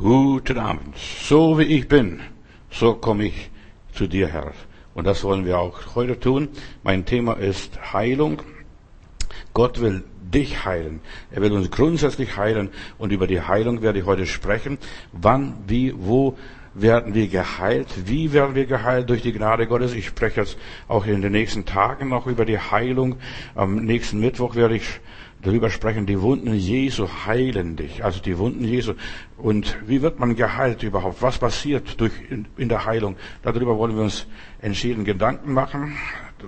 Guten Abend. So wie ich bin, so komme ich zu dir, Herr. Und das wollen wir auch heute tun. Mein Thema ist Heilung. Gott will dich heilen. Er will uns grundsätzlich heilen. Und über die Heilung werde ich heute sprechen. Wann, wie, wo werden wir geheilt? Wie werden wir geheilt? Durch die Gnade Gottes. Ich spreche jetzt auch in den nächsten Tagen noch über die Heilung. Am nächsten Mittwoch werde ich darüber sprechen, die Wunden Jesu heilen dich, also die Wunden Jesu. Und wie wird man geheilt überhaupt? Was passiert durch, in, in der Heilung? Darüber wollen wir uns entschieden Gedanken machen.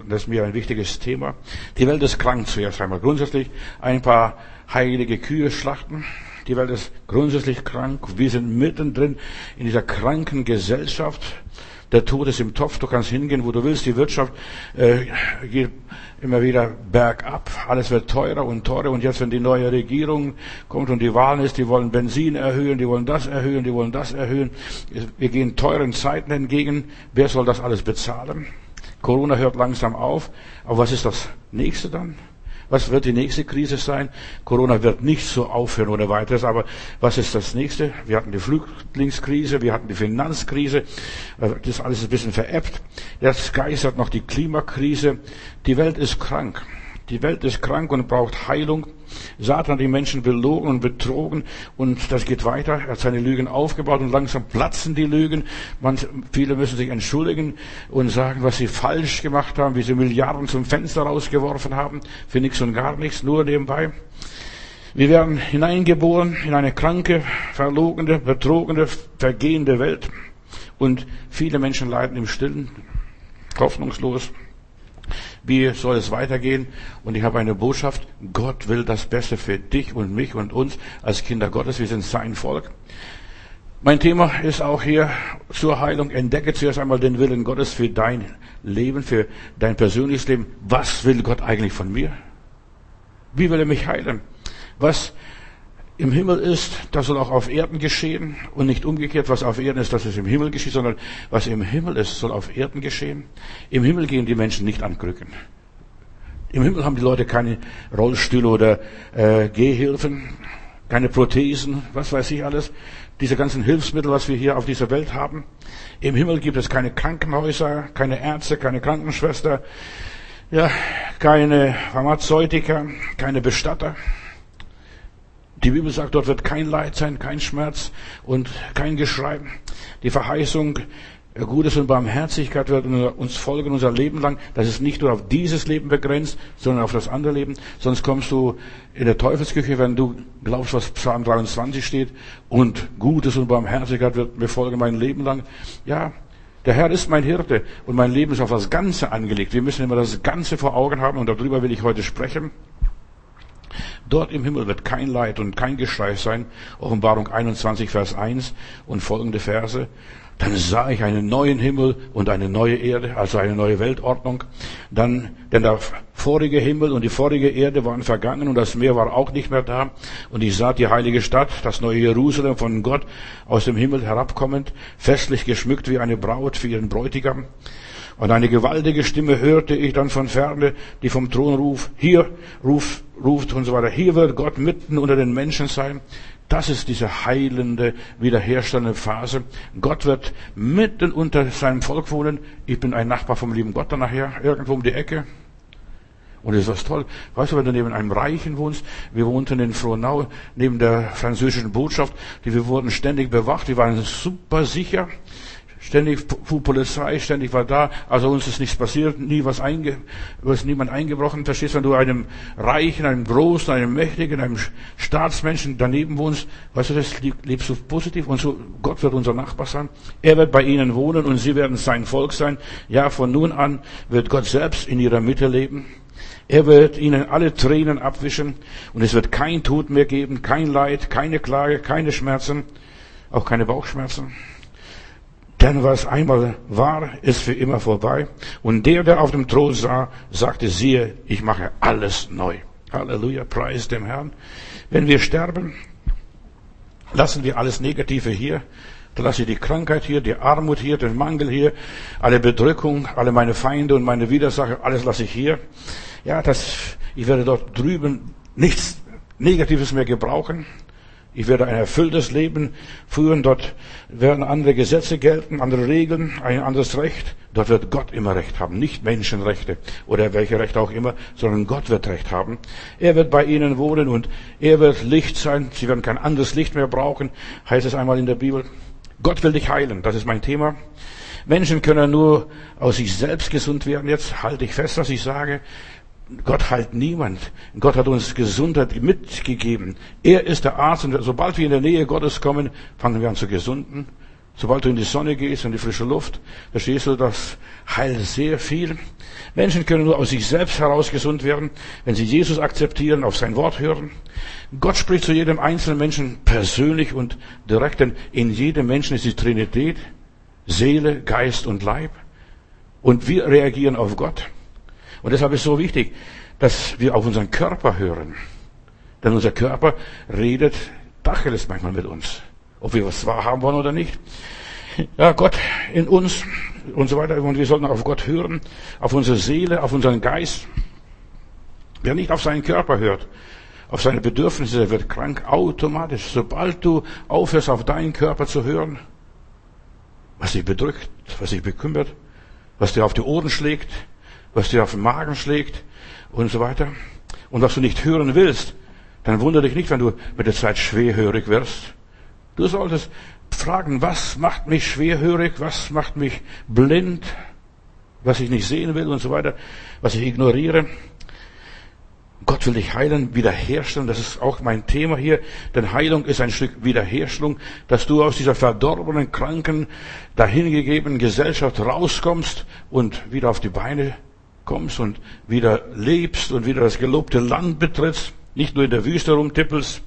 Das ist mir ein wichtiges Thema. Die Welt ist krank zuerst einmal. Grundsätzlich ein paar heilige Kühe schlachten. Die Welt ist grundsätzlich krank. Wir sind mittendrin in dieser kranken Gesellschaft. Der Tod ist im Topf. Du kannst hingehen, wo du willst. Die Wirtschaft äh, geht immer wieder bergab. Alles wird teurer und teurer. Und jetzt, wenn die neue Regierung kommt und die Wahlen ist, die wollen Benzin erhöhen, die wollen das erhöhen, die wollen das erhöhen. Wir gehen teuren Zeiten entgegen. Wer soll das alles bezahlen? Corona hört langsam auf. Aber was ist das nächste dann? Was wird die nächste Krise sein? Corona wird nicht so aufhören ohne weiteres, aber was ist das nächste? Wir hatten die Flüchtlingskrise, wir hatten die Finanzkrise, äh, das ist alles ein bisschen veräppt. Jetzt geistert noch die Klimakrise. Die Welt ist krank. Die Welt ist krank und braucht Heilung. Satan hat die Menschen belogen und betrogen und das geht weiter. Er hat seine Lügen aufgebaut und langsam platzen die Lügen. Man, viele müssen sich entschuldigen und sagen, was sie falsch gemacht haben, wie sie Milliarden zum Fenster rausgeworfen haben, für nichts und gar nichts, nur nebenbei. Wir werden hineingeboren in eine kranke, verlogene, betrogene, vergehende Welt und viele Menschen leiden im Stillen, hoffnungslos. Wie soll es weitergehen? Und ich habe eine Botschaft. Gott will das Beste für dich und mich und uns als Kinder Gottes. Wir sind sein Volk. Mein Thema ist auch hier zur Heilung. Entdecke zuerst einmal den Willen Gottes für dein Leben, für dein persönliches Leben. Was will Gott eigentlich von mir? Wie will er mich heilen? Was im Himmel ist, das soll auch auf Erden geschehen und nicht umgekehrt, was auf Erden ist, dass es im Himmel geschieht, sondern was im Himmel ist, soll auf Erden geschehen. Im Himmel gehen die Menschen nicht an Krücken. Im Himmel haben die Leute keine Rollstühle oder äh, Gehhilfen, keine Prothesen, was weiß ich alles. Diese ganzen Hilfsmittel, was wir hier auf dieser Welt haben. Im Himmel gibt es keine Krankenhäuser, keine Ärzte, keine Krankenschwester, ja, keine Pharmazeutiker, keine Bestatter. Die Bibel sagt, dort wird kein Leid sein, kein Schmerz und kein Geschrei. Die Verheißung Gutes und Barmherzigkeit wird uns folgen unser Leben lang. Das ist nicht nur auf dieses Leben begrenzt, sondern auf das andere Leben. Sonst kommst du in der Teufelsküche, wenn du glaubst, was Psalm 23 steht. Und Gutes und Barmherzigkeit wird mir folgen mein Leben lang. Ja, der Herr ist mein Hirte und mein Leben ist auf das Ganze angelegt. Wir müssen immer das Ganze vor Augen haben und darüber will ich heute sprechen. Dort im Himmel wird kein Leid und kein Geschrei sein. Offenbarung 21, Vers 1 und folgende Verse. Dann sah ich einen neuen Himmel und eine neue Erde, also eine neue Weltordnung. Dann, denn der vorige Himmel und die vorige Erde waren vergangen und das Meer war auch nicht mehr da. Und ich sah die heilige Stadt, das neue Jerusalem von Gott aus dem Himmel herabkommend, festlich geschmückt wie eine Braut für ihren Bräutigam. Und eine gewaltige Stimme hörte ich dann von ferne, die vom Thron ruf, hier ruf, ruft und so weiter. Hier wird Gott mitten unter den Menschen sein. Das ist diese heilende, wiederherstellende Phase. Gott wird mitten unter seinem Volk wohnen. Ich bin ein Nachbar vom lieben Gott dann nachher, irgendwo um die Ecke. Und das ist was toll. Weißt du, wenn du neben einem Reichen wohnst, wir wohnten in Frohnau, neben der französischen Botschaft, die wir wurden ständig bewacht, die waren super sicher. Ständig Polizei, ständig war da. Also uns ist nichts passiert, nie was einge, was niemand eingebrochen. Verstehst, wenn du einem Reichen, einem Großen, einem Mächtigen, einem Staatsmenschen daneben wohnst, weißt du, das lebst du positiv und so, Gott wird unser Nachbar sein. Er wird bei ihnen wohnen und sie werden sein Volk sein. Ja, von nun an wird Gott selbst in ihrer Mitte leben. Er wird ihnen alle Tränen abwischen und es wird kein Tod mehr geben, kein Leid, keine Klage, keine Schmerzen, auch keine Bauchschmerzen. Denn was einmal war, ist für immer vorbei. Und der, der auf dem Thron sah, sagte, siehe, ich mache alles neu. Halleluja, preis dem Herrn. Wenn wir sterben, lassen wir alles Negative hier. Dann lasse ich die Krankheit hier, die Armut hier, den Mangel hier, alle Bedrückung, alle meine Feinde und meine Widersacher, alles lasse ich hier. Ja, das, ich werde dort drüben nichts Negatives mehr gebrauchen. Ich werde ein erfülltes Leben führen. Dort werden andere Gesetze gelten, andere Regeln, ein anderes Recht. Dort wird Gott immer Recht haben, nicht Menschenrechte oder welche Rechte auch immer, sondern Gott wird Recht haben. Er wird bei ihnen wohnen und er wird Licht sein. Sie werden kein anderes Licht mehr brauchen, heißt es einmal in der Bibel. Gott will dich heilen. Das ist mein Thema. Menschen können nur aus sich selbst gesund werden. Jetzt halte ich fest, was ich sage. Gott heilt niemand. Gott hat uns Gesundheit mitgegeben. Er ist der Arzt und sobald wir in der Nähe Gottes kommen, fangen wir an zu gesunden. Sobald du in die Sonne gehst, in die frische Luft, verstehst du, das heilt sehr viel. Menschen können nur aus sich selbst heraus gesund werden, wenn sie Jesus akzeptieren, auf sein Wort hören. Gott spricht zu jedem einzelnen Menschen persönlich und direkt, denn in jedem Menschen ist die Trinität, Seele, Geist und Leib. Und wir reagieren auf Gott. Und deshalb ist es so wichtig, dass wir auf unseren Körper hören. Denn unser Körper redet Dacheles manchmal mit uns. Ob wir was wahrhaben wollen oder nicht. Ja, Gott in uns und so weiter. Und wir sollten auf Gott hören, auf unsere Seele, auf unseren Geist. Wer nicht auf seinen Körper hört, auf seine Bedürfnisse, der wird krank automatisch. Sobald du aufhörst, auf deinen Körper zu hören, was dich bedrückt, was dich bekümmert, was dir auf die Ohren schlägt, was dir auf den Magen schlägt und so weiter. Und was du nicht hören willst, dann wundere dich nicht, wenn du mit der Zeit schwerhörig wirst. Du solltest fragen, was macht mich schwerhörig, was macht mich blind, was ich nicht sehen will und so weiter, was ich ignoriere. Gott will dich heilen, wiederherstellen. Das ist auch mein Thema hier. Denn Heilung ist ein Stück Wiederherstellung, dass du aus dieser verdorbenen, kranken, dahingegebenen Gesellschaft rauskommst und wieder auf die Beine kommst und wieder lebst und wieder das gelobte Land betrittst, nicht nur in der Wüste rumtippelst.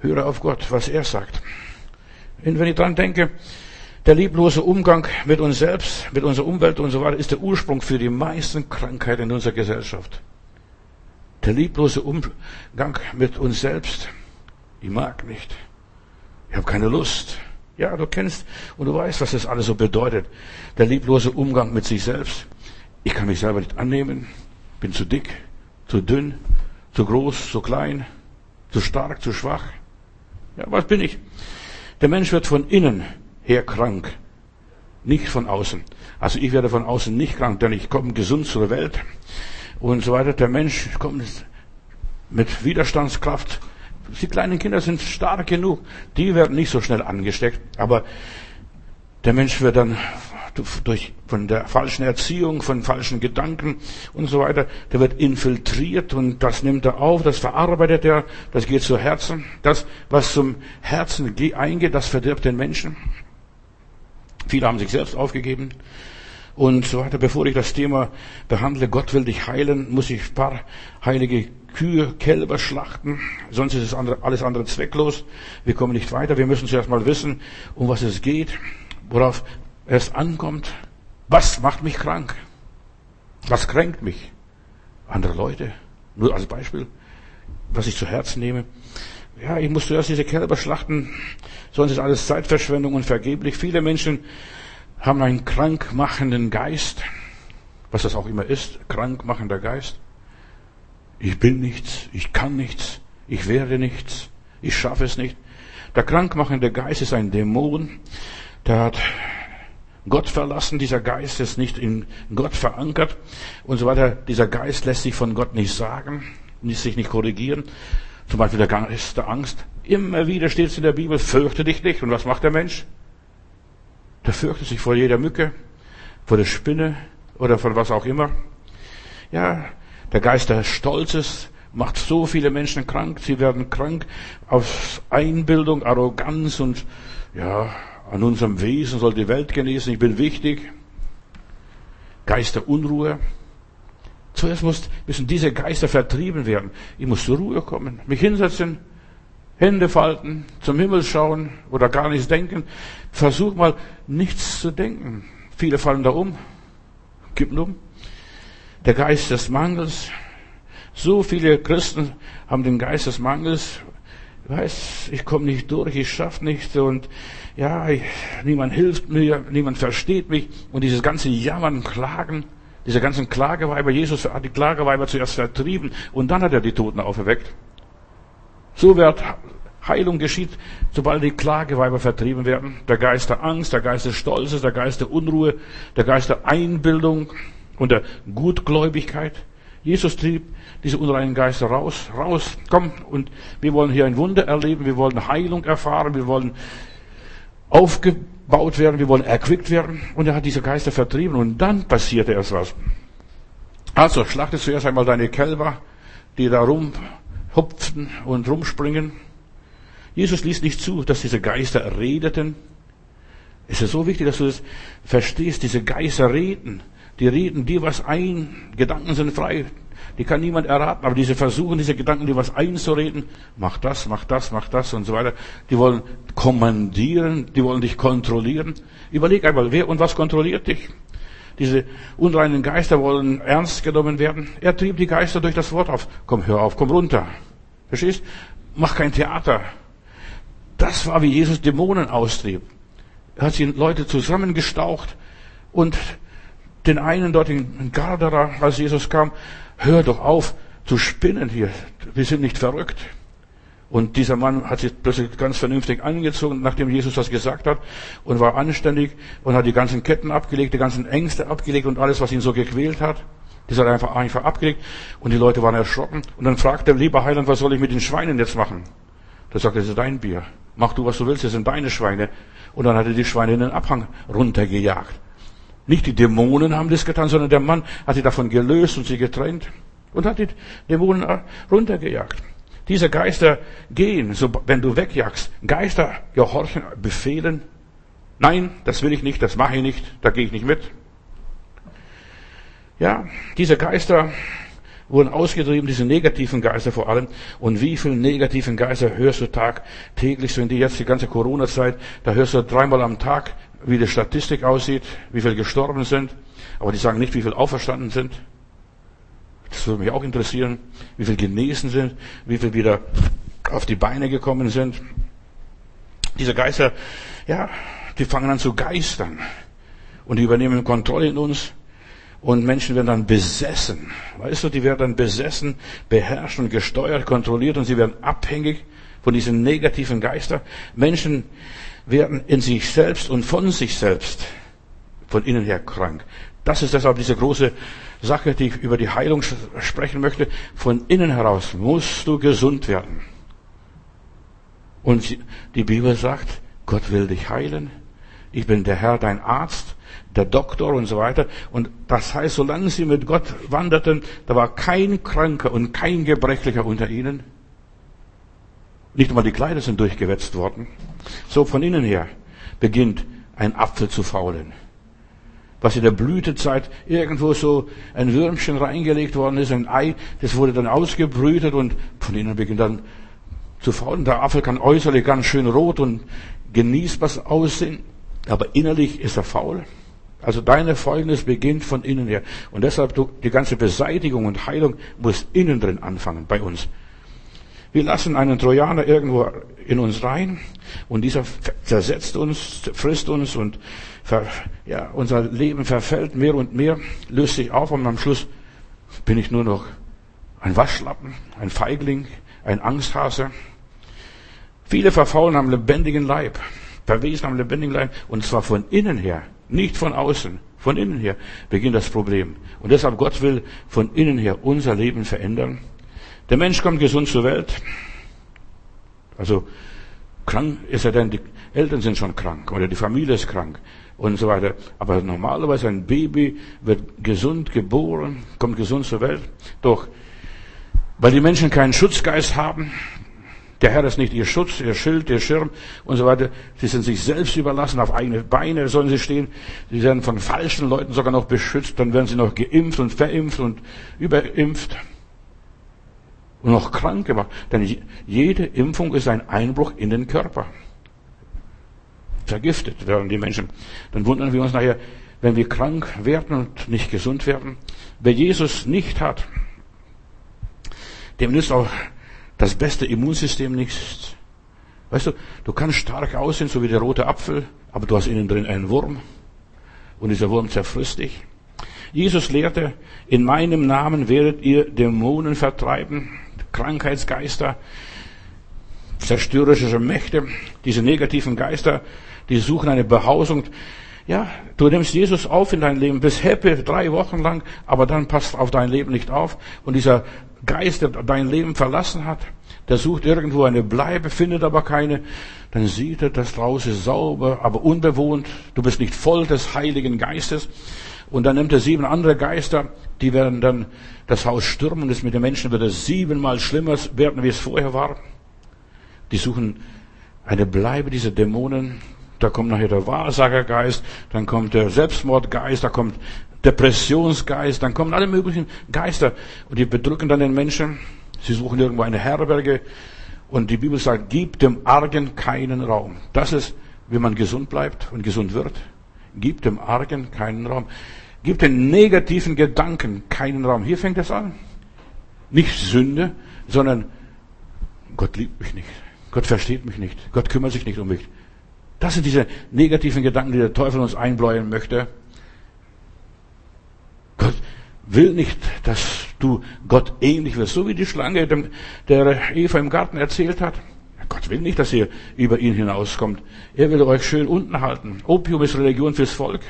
Höre auf Gott, was er sagt. Und wenn ich dran denke, der lieblose Umgang mit uns selbst, mit unserer Umwelt und so weiter, ist der Ursprung für die meisten Krankheiten in unserer Gesellschaft. Der lieblose Umgang mit uns selbst. Ich mag nicht. Ich habe keine Lust. Ja, du kennst und du weißt, was das alles so bedeutet. Der lieblose Umgang mit sich selbst. Ich kann mich selber nicht annehmen, bin zu dick, zu dünn, zu groß, zu klein, zu stark, zu schwach. Ja, was bin ich? Der Mensch wird von innen her krank, nicht von außen. Also ich werde von außen nicht krank, denn ich komme gesund zur Welt und so weiter. Der Mensch kommt mit Widerstandskraft. Die kleinen Kinder sind stark genug, die werden nicht so schnell angesteckt, aber der Mensch wird dann durch, von der falschen Erziehung, von falschen Gedanken und so weiter. Der wird infiltriert und das nimmt er auf, das verarbeitet er, das geht zu Herzen. Das, was zum Herzen eingeht, das verdirbt den Menschen. Viele haben sich selbst aufgegeben und so weiter. Bevor ich das Thema behandle, Gott will dich heilen, muss ich ein paar heilige Kühe, Kälber schlachten, sonst ist es andere, alles andere zwecklos. Wir kommen nicht weiter. Wir müssen zuerst mal wissen, um was es geht, worauf es ankommt, was macht mich krank? Was kränkt mich? Andere Leute. Nur als Beispiel, was ich zu Herzen nehme. Ja, ich muss zuerst diese Kälber schlachten, sonst ist alles Zeitverschwendung und vergeblich. Viele Menschen haben einen krankmachenden Geist, was das auch immer ist, krankmachender Geist. Ich bin nichts, ich kann nichts, ich werde nichts, ich schaffe es nicht. Der krankmachende Geist ist ein Dämon, der hat Gott verlassen, dieser Geist ist nicht in Gott verankert und so weiter. Dieser Geist lässt sich von Gott nicht sagen, lässt sich nicht korrigieren. Zum Beispiel der Geist der Angst. Immer wieder steht es in der Bibel, fürchte dich nicht. Und was macht der Mensch? Der fürchtet sich vor jeder Mücke, vor der Spinne oder von was auch immer. Ja, der Geist der Stolzes macht so viele Menschen krank. Sie werden krank aus Einbildung, Arroganz und ja, an unserem Wesen soll die Welt genießen, ich bin wichtig. Geister Unruhe. Zuerst müssen diese Geister vertrieben werden. Ich muss zur Ruhe kommen, mich hinsetzen, Hände falten, zum Himmel schauen oder gar nichts denken. Versuch mal nichts zu denken. Viele fallen da um, kippen um. Der Geist des Mangels. So viele Christen haben den Geist des Mangels. Weiß, ich komme nicht durch, ich schaffe nicht und ja, ich, niemand hilft mir, niemand versteht mich und dieses ganze Jammern, Klagen, diese ganzen Klageweiber, Jesus hat die Klageweiber zuerst vertrieben und dann hat er die Toten auferweckt. So wird Heilung geschieht, sobald die Klageweiber vertrieben werden. Der Geist der Angst, der Geist des Stolzes, der Geist der Unruhe, der Geist der Einbildung und der Gutgläubigkeit. Jesus trieb diese unreinen Geister raus, raus, komm, und wir wollen hier ein Wunder erleben, wir wollen Heilung erfahren, wir wollen aufgebaut werden, wir wollen erquickt werden. Und er hat diese Geister vertrieben und dann passierte erst was. Also schlachte zuerst einmal deine Kälber, die da rumhupfen und rumspringen. Jesus ließ nicht zu, dass diese Geister redeten. Es ist so wichtig, dass du das verstehst. Diese Geister reden. Die reden dir was ein. Gedanken sind frei. Die kann niemand erraten. Aber diese versuchen, diese Gedanken dir was einzureden. Mach das, mach das, mach das und so weiter. Die wollen kommandieren. Die wollen dich kontrollieren. Überleg einmal, wer und was kontrolliert dich? Diese unreinen Geister wollen ernst genommen werden. Er trieb die Geister durch das Wort auf. Komm, hör auf, komm runter. Verstehst? Mach kein Theater. Das war, wie Jesus Dämonen austrieb. Er hat sie Leute zusammengestaucht und den einen dort in Gardera, als Jesus kam, hör doch auf zu spinnen hier. Wir sind nicht verrückt. Und dieser Mann hat sich plötzlich ganz vernünftig angezogen, nachdem Jesus das gesagt hat, und war anständig und hat die ganzen Ketten abgelegt, die ganzen Ängste abgelegt und alles, was ihn so gequält hat. Das hat er einfach, einfach abgelegt und die Leute waren erschrocken. Und dann fragt der lieber Heiland, was soll ich mit den Schweinen jetzt machen? Da sagt er, das ist dein Bier. Mach du, was du willst, das sind deine Schweine. Und dann hat er die Schweine in den Abhang runtergejagt. Nicht die Dämonen haben das getan, sondern der Mann hat sie davon gelöst und sie getrennt und hat die Dämonen runtergejagt. Diese Geister gehen, so, wenn du wegjagst. Geister gehorchen Befehlen. Nein, das will ich nicht, das mache ich nicht, da gehe ich nicht mit. Ja, diese Geister wurden ausgetrieben, diese negativen Geister vor allem. Und wie viele negativen Geister hörst du Tag, täglich, so in die jetzt die ganze Corona-Zeit, da hörst du dreimal am Tag, wie die Statistik aussieht, wie viele gestorben sind. Aber die sagen nicht, wie viele auferstanden sind. Das würde mich auch interessieren, wie viele genesen sind, wie viele wieder auf die Beine gekommen sind. Diese Geister, ja, die fangen an zu geistern. Und die übernehmen Kontrolle in uns. Und Menschen werden dann besessen. Weißt du, die werden dann besessen, beherrscht und gesteuert, kontrolliert und sie werden abhängig von diesen negativen Geistern. Menschen werden in sich selbst und von sich selbst von innen her krank. Das ist deshalb diese große Sache, die ich über die Heilung sprechen möchte. Von innen heraus musst du gesund werden. Und die Bibel sagt, Gott will dich heilen. Ich bin der Herr, dein Arzt der Doktor und so weiter. Und das heißt, solange sie mit Gott wanderten, da war kein Kranker und kein Gebrechlicher unter ihnen. Nicht einmal die Kleider sind durchgewetzt worden. So von innen her beginnt ein Apfel zu faulen. Was in der Blütezeit irgendwo so ein Würmchen reingelegt worden ist, ein Ei, das wurde dann ausgebrütet und von innen beginnt dann zu faulen. Der Apfel kann äußerlich ganz schön rot und genießbar aussehen, aber innerlich ist er faul. Also deine Fäulnis beginnt von innen her. Und deshalb die ganze Beseitigung und Heilung muss innen drin anfangen bei uns. Wir lassen einen Trojaner irgendwo in uns rein und dieser zersetzt uns, frisst uns und ver, ja, unser Leben verfällt mehr und mehr, löst sich auf und am Schluss bin ich nur noch ein Waschlappen, ein Feigling, ein Angsthase. Viele verfaulen am lebendigen Leib, verwesen am lebendigen Leib und zwar von innen her. Nicht von außen, von innen her beginnt das Problem. Und deshalb Gott will von innen her unser Leben verändern. Der Mensch kommt gesund zur Welt. Also krank ist er denn, die Eltern sind schon krank oder die Familie ist krank und so weiter. Aber normalerweise ein Baby wird gesund geboren, kommt gesund zur Welt. Doch weil die Menschen keinen Schutzgeist haben, der Herr ist nicht ihr Schutz, ihr Schild, ihr Schirm und so weiter. Sie sind sich selbst überlassen, auf eigene Beine sollen sie stehen. Sie werden von falschen Leuten sogar noch beschützt, dann werden sie noch geimpft und verimpft und überimpft und noch krank gemacht. Denn jede Impfung ist ein Einbruch in den Körper. Vergiftet werden die Menschen. Dann wundern wir uns nachher, wenn wir krank werden und nicht gesund werden. Wer Jesus nicht hat, dem nützt auch das beste Immunsystem nichts. Weißt du, du kannst stark aussehen, so wie der rote Apfel, aber du hast innen drin einen Wurm und dieser Wurm zerfrisst dich. Jesus lehrte, in meinem Namen werdet ihr Dämonen vertreiben, Krankheitsgeister. zerstörerische Mächte, diese negativen Geister, die suchen eine Behausung. Ja, du nimmst Jesus auf in dein Leben, bist happy drei Wochen lang, aber dann passt auf dein Leben nicht auf. Und dieser Geist, der dein Leben verlassen hat, der sucht irgendwo eine Bleibe, findet aber keine. Dann sieht er, das draußen ist sauber, aber unbewohnt. Du bist nicht voll des Heiligen Geistes. Und dann nimmt er sieben andere Geister, die werden dann das Haus stürmen. Das mit den Menschen wird es siebenmal schlimmer werden, wie es vorher war. Die suchen eine Bleibe, diese Dämonen. Da kommt nachher der Wahrsagergeist, dann kommt der Selbstmordgeist, da kommt Depressionsgeist, dann kommen alle möglichen Geister und die bedrücken dann den Menschen. Sie suchen irgendwo eine Herberge und die Bibel sagt, gib dem Argen keinen Raum. Das ist, wie man gesund bleibt und gesund wird. Gib dem Argen keinen Raum. Gib den negativen Gedanken keinen Raum. Hier fängt es an. Nicht Sünde, sondern Gott liebt mich nicht. Gott versteht mich nicht. Gott kümmert sich nicht um mich. Das sind diese negativen Gedanken, die der Teufel uns einbläuen möchte. Gott will nicht, dass du Gott ähnlich wirst, so wie die Schlange der Eva im Garten erzählt hat. Gott will nicht, dass ihr über ihn hinauskommt. Er will euch schön unten halten. Opium ist Religion fürs Volk.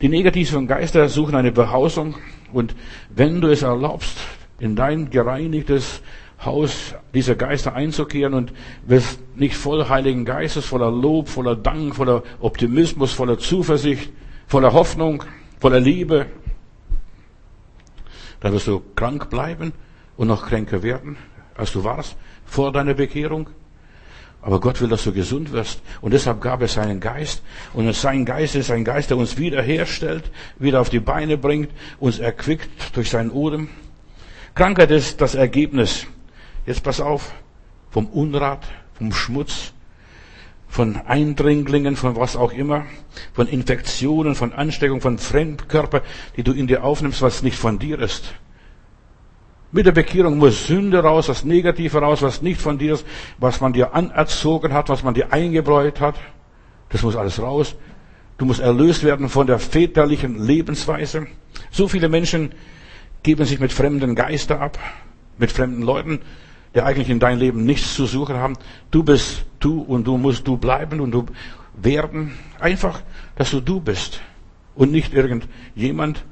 Die negativen Geister suchen eine Behausung und wenn du es erlaubst, in dein gereinigtes Haus dieser Geister einzukehren und wirst nicht voll Heiligen Geistes, voller Lob, voller Dank, voller Optimismus, voller Zuversicht, voller Hoffnung, voller Liebe, dann wirst du krank bleiben und noch kränker werden, als du warst vor deiner Bekehrung. Aber Gott will, dass du gesund wirst. Und deshalb gab er seinen Geist. Und sein Geist ist ein Geist, der uns wiederherstellt, wieder auf die Beine bringt, uns erquickt durch seinen Odem. Krankheit ist das Ergebnis Jetzt pass auf, vom Unrat, vom Schmutz, von Eindringlingen, von was auch immer, von Infektionen, von Ansteckung, von Fremdkörper, die du in dir aufnimmst, was nicht von dir ist. Mit der Bekehrung muss Sünde raus, das Negative raus, was nicht von dir ist, was man dir anerzogen hat, was man dir eingebläut hat. Das muss alles raus. Du musst erlöst werden von der väterlichen Lebensweise. So viele Menschen geben sich mit fremden Geister ab, mit fremden Leuten die eigentlich in deinem Leben nichts zu suchen haben. Du bist du und du musst du bleiben und du werden. Einfach, dass du du bist und nicht irgendjemand,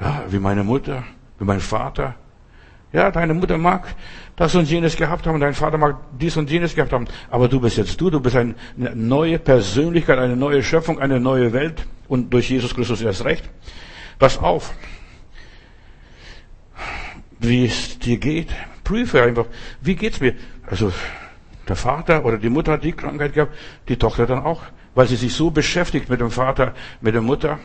ja, wie meine Mutter, wie mein Vater. Ja, deine Mutter mag das und jenes gehabt haben, dein Vater mag dies und jenes gehabt haben, aber du bist jetzt du, du bist eine neue Persönlichkeit, eine neue Schöpfung, eine neue Welt und durch Jesus Christus erst recht. Pass auf, wie es dir geht, prüfe einfach, wie geht's mir? Also, der Vater oder die Mutter hat die Krankheit gehabt, die Tochter dann auch, weil sie sich so beschäftigt mit dem Vater, mit der Mutter.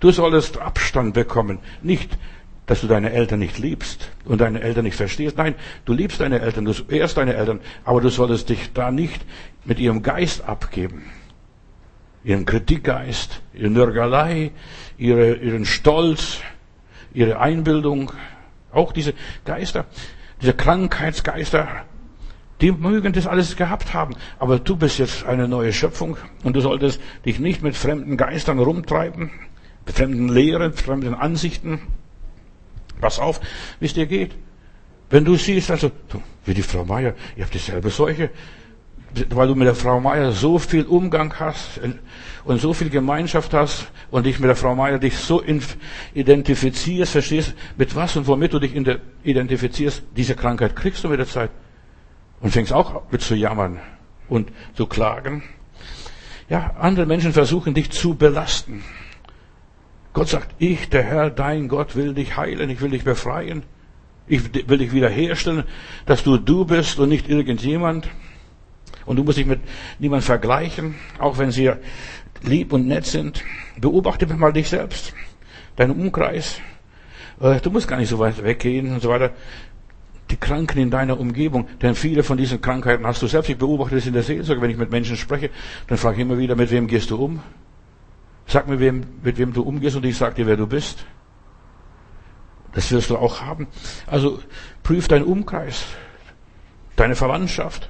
Du solltest Abstand bekommen. Nicht, dass du deine Eltern nicht liebst und deine Eltern nicht verstehst. Nein, du liebst deine Eltern, du ehrst deine Eltern, aber du solltest dich da nicht mit ihrem Geist abgeben. Ihren Kritikgeist, ihre Nörgelei, ihre, ihren Stolz, ihre Einbildung, auch diese Geister diese Krankheitsgeister, die mögen das alles gehabt haben. Aber du bist jetzt eine neue Schöpfung und du solltest dich nicht mit fremden Geistern rumtreiben, mit fremden Lehren, fremden Ansichten. Pass auf, wie es dir geht. Wenn du siehst, also, wie die Frau Meier, ihr habt dieselbe Seuche, weil du mit der Frau Meier so viel Umgang hast und so viel Gemeinschaft hast und dich mit der Frau Meier dich so identifizierst, verstehst, mit was und womit du dich identifizierst, diese Krankheit kriegst du mit der Zeit. Und fängst auch mit zu jammern und zu klagen. Ja, andere Menschen versuchen dich zu belasten. Gott sagt, ich, der Herr, dein Gott, will dich heilen, ich will dich befreien. Ich will dich wiederherstellen, dass du du bist und nicht irgendjemand. Und du musst dich mit niemandem vergleichen, auch wenn sie lieb und nett sind. Beobachte mal dich selbst, deinen Umkreis. Äh, du musst gar nicht so weit weggehen und so weiter. Die Kranken in deiner Umgebung, denn viele von diesen Krankheiten hast du selbst. Ich beobachte das in der Seelsorge, wenn ich mit Menschen spreche, dann frage ich immer wieder, mit wem gehst du um? Sag mir, wem, mit wem du umgehst und ich sage dir, wer du bist. Das wirst du auch haben. Also prüf deinen Umkreis, deine Verwandtschaft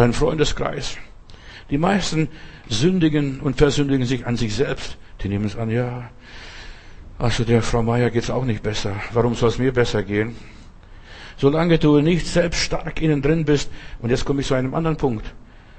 dein Freundeskreis. Die meisten sündigen und versündigen sich an sich selbst. Die nehmen es an, ja, also der Frau Meier geht's auch nicht besser. Warum soll es mir besser gehen? Solange du nicht selbst stark innen drin bist, und jetzt komme ich zu einem anderen Punkt.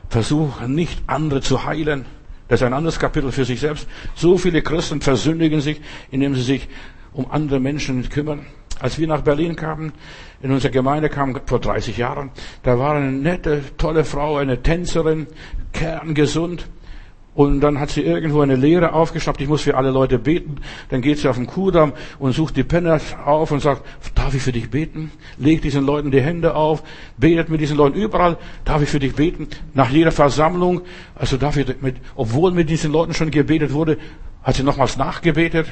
Versuch nicht andere zu heilen. Das ist ein anderes Kapitel für sich selbst. So viele Christen versündigen sich, indem sie sich um andere Menschen kümmern. Als wir nach Berlin kamen, in unsere Gemeinde kamen vor 30 Jahren, da war eine nette, tolle Frau, eine Tänzerin, kerngesund. Und dann hat sie irgendwo eine Lehre aufgeschnappt, ich muss für alle Leute beten. Dann geht sie auf den Kudamm und sucht die Penner auf und sagt, darf ich für dich beten? Legt diesen Leuten die Hände auf, betet mit diesen Leuten überall, darf ich für dich beten? Nach jeder Versammlung, also darf ich mit, obwohl mit diesen Leuten schon gebetet wurde, hat sie nochmals nachgebetet.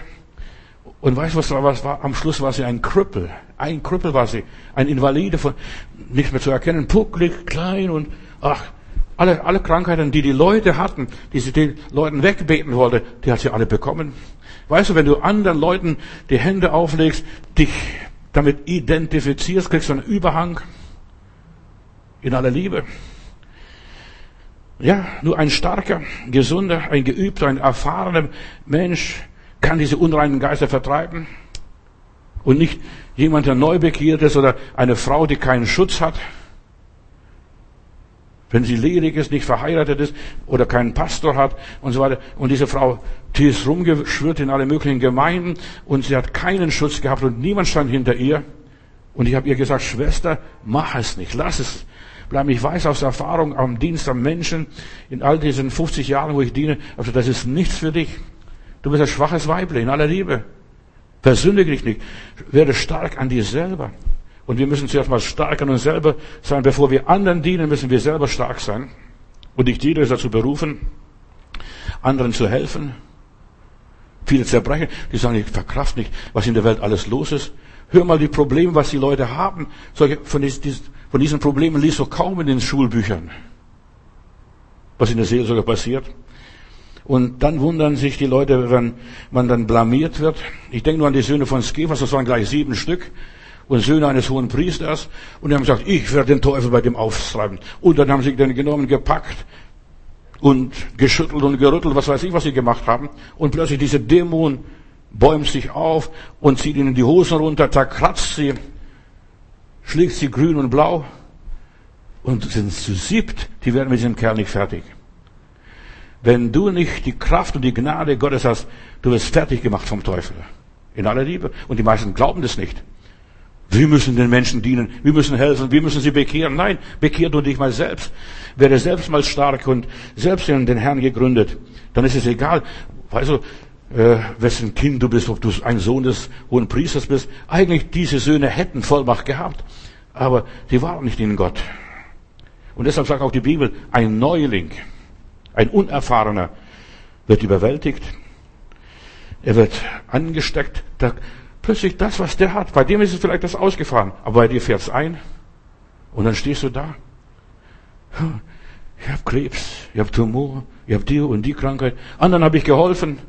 Und weißt du, was was war? Am Schluss war sie ein Krüppel. Ein Krüppel war sie. Ein Invalide von, nicht mehr zu erkennen, pucklig, klein und, ach, alle, alle Krankheiten, die die Leute hatten, die sie den Leuten wegbeten wollte, die hat sie alle bekommen. Weißt du, wenn du anderen Leuten die Hände auflegst, dich damit identifizierst, kriegst du einen Überhang in aller Liebe. Ja, nur ein starker, gesunder, ein geübter, ein erfahrener Mensch kann diese unreinen Geister vertreiben. Und nicht jemand, der neu bekehrt ist oder eine Frau, die keinen Schutz hat wenn sie ledig ist, nicht verheiratet ist oder keinen Pastor hat und so weiter. Und diese Frau, die ist rumgeschwirrt in alle möglichen Gemeinden und sie hat keinen Schutz gehabt und niemand stand hinter ihr. Und ich habe ihr gesagt, Schwester, mach es nicht, lass es bleiben. Ich weiß aus Erfahrung am Dienst am Menschen, in all diesen 50 Jahren, wo ich diene, also das ist nichts für dich. Du bist ein schwaches Weible in aller Liebe. Versündige dich nicht. Werde stark an dir selber. Und wir müssen zuerst mal stark an uns selber sein. Bevor wir anderen dienen, müssen wir selber stark sein. Und nicht jeder ist dazu berufen, anderen zu helfen. Viele zerbrechen, die sagen, ich verkraft nicht, was in der Welt alles los ist. Hör mal die Probleme, was die Leute haben. Von, diesen, Problemen liest du kaum in den Schulbüchern, was in der Seelsorge passiert. Und dann wundern sich die Leute, wenn man dann blamiert wird. Ich denke nur an die Söhne von Skephas, das waren gleich sieben Stück und Söhne eines hohen Priesters. Und die haben gesagt, ich werde den Teufel bei dem auftreiben. Und dann haben sie den genommen, gepackt und geschüttelt und gerüttelt, was weiß ich, was sie gemacht haben. Und plötzlich diese Dämon bäumt sich auf und zieht ihnen die Hosen runter, zerkratzt sie, schlägt sie grün und blau und sind zu siebt, die werden mit diesem Kerl nicht fertig. Wenn du nicht die Kraft und die Gnade Gottes hast, du wirst fertig gemacht vom Teufel. In aller Liebe. Und die meisten glauben das nicht. Wir müssen den Menschen dienen, wir müssen helfen, wir müssen sie bekehren. Nein, bekehr du dich mal selbst. Werde selbst mal stark und selbst in den Herrn gegründet. Dann ist es egal, weißt du, äh, wessen Kind du bist, ob du ein Sohn des hohen Priesters bist. Eigentlich diese Söhne hätten Vollmacht gehabt, aber sie waren nicht in Gott. Und deshalb sagt auch die Bibel, ein Neuling, ein Unerfahrener wird überwältigt, er wird angesteckt, da plötzlich das, was der hat. Bei dem ist es vielleicht das ausgefahren, aber bei dir fährt es ein. Und dann stehst du da. Ich habe Krebs, ich habe Tumor, ich habe die und die Krankheit. Anderen habe ich geholfen.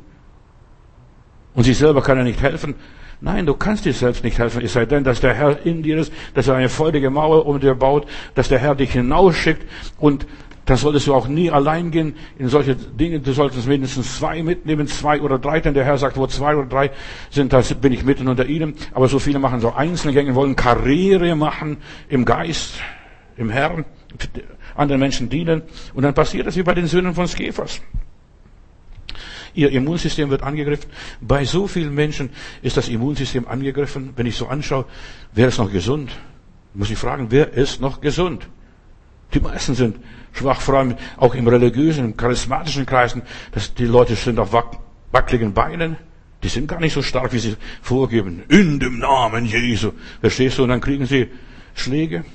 Und sich selber kann er nicht helfen. Nein, du kannst dir selbst nicht helfen, es sei denn, dass der Herr in dir ist, dass er eine feurige Mauer um dir baut, dass der Herr dich hinausschickt und da solltest du auch nie allein gehen in solche Dinge. Du solltest mindestens zwei mitnehmen, zwei oder drei, denn der Herr sagt, wo zwei oder drei sind, da bin ich mitten unter ihnen. Aber so viele machen so Einzelgänge, wollen Karriere machen im Geist, im Herrn, anderen Menschen dienen. Und dann passiert das wie bei den Söhnen von Skephas. Ihr Immunsystem wird angegriffen. Bei so vielen Menschen ist das Immunsystem angegriffen. Wenn ich so anschaue, wer ist noch gesund? Muss ich fragen, wer ist noch gesund? Die meisten sind schwach, vor allem auch im religiösen, im charismatischen Kreisen, dass die Leute sind auf wackeligen Beinen. Die sind gar nicht so stark, wie sie vorgeben. In dem Namen Jesu. Verstehst du? Und dann kriegen sie Schläge.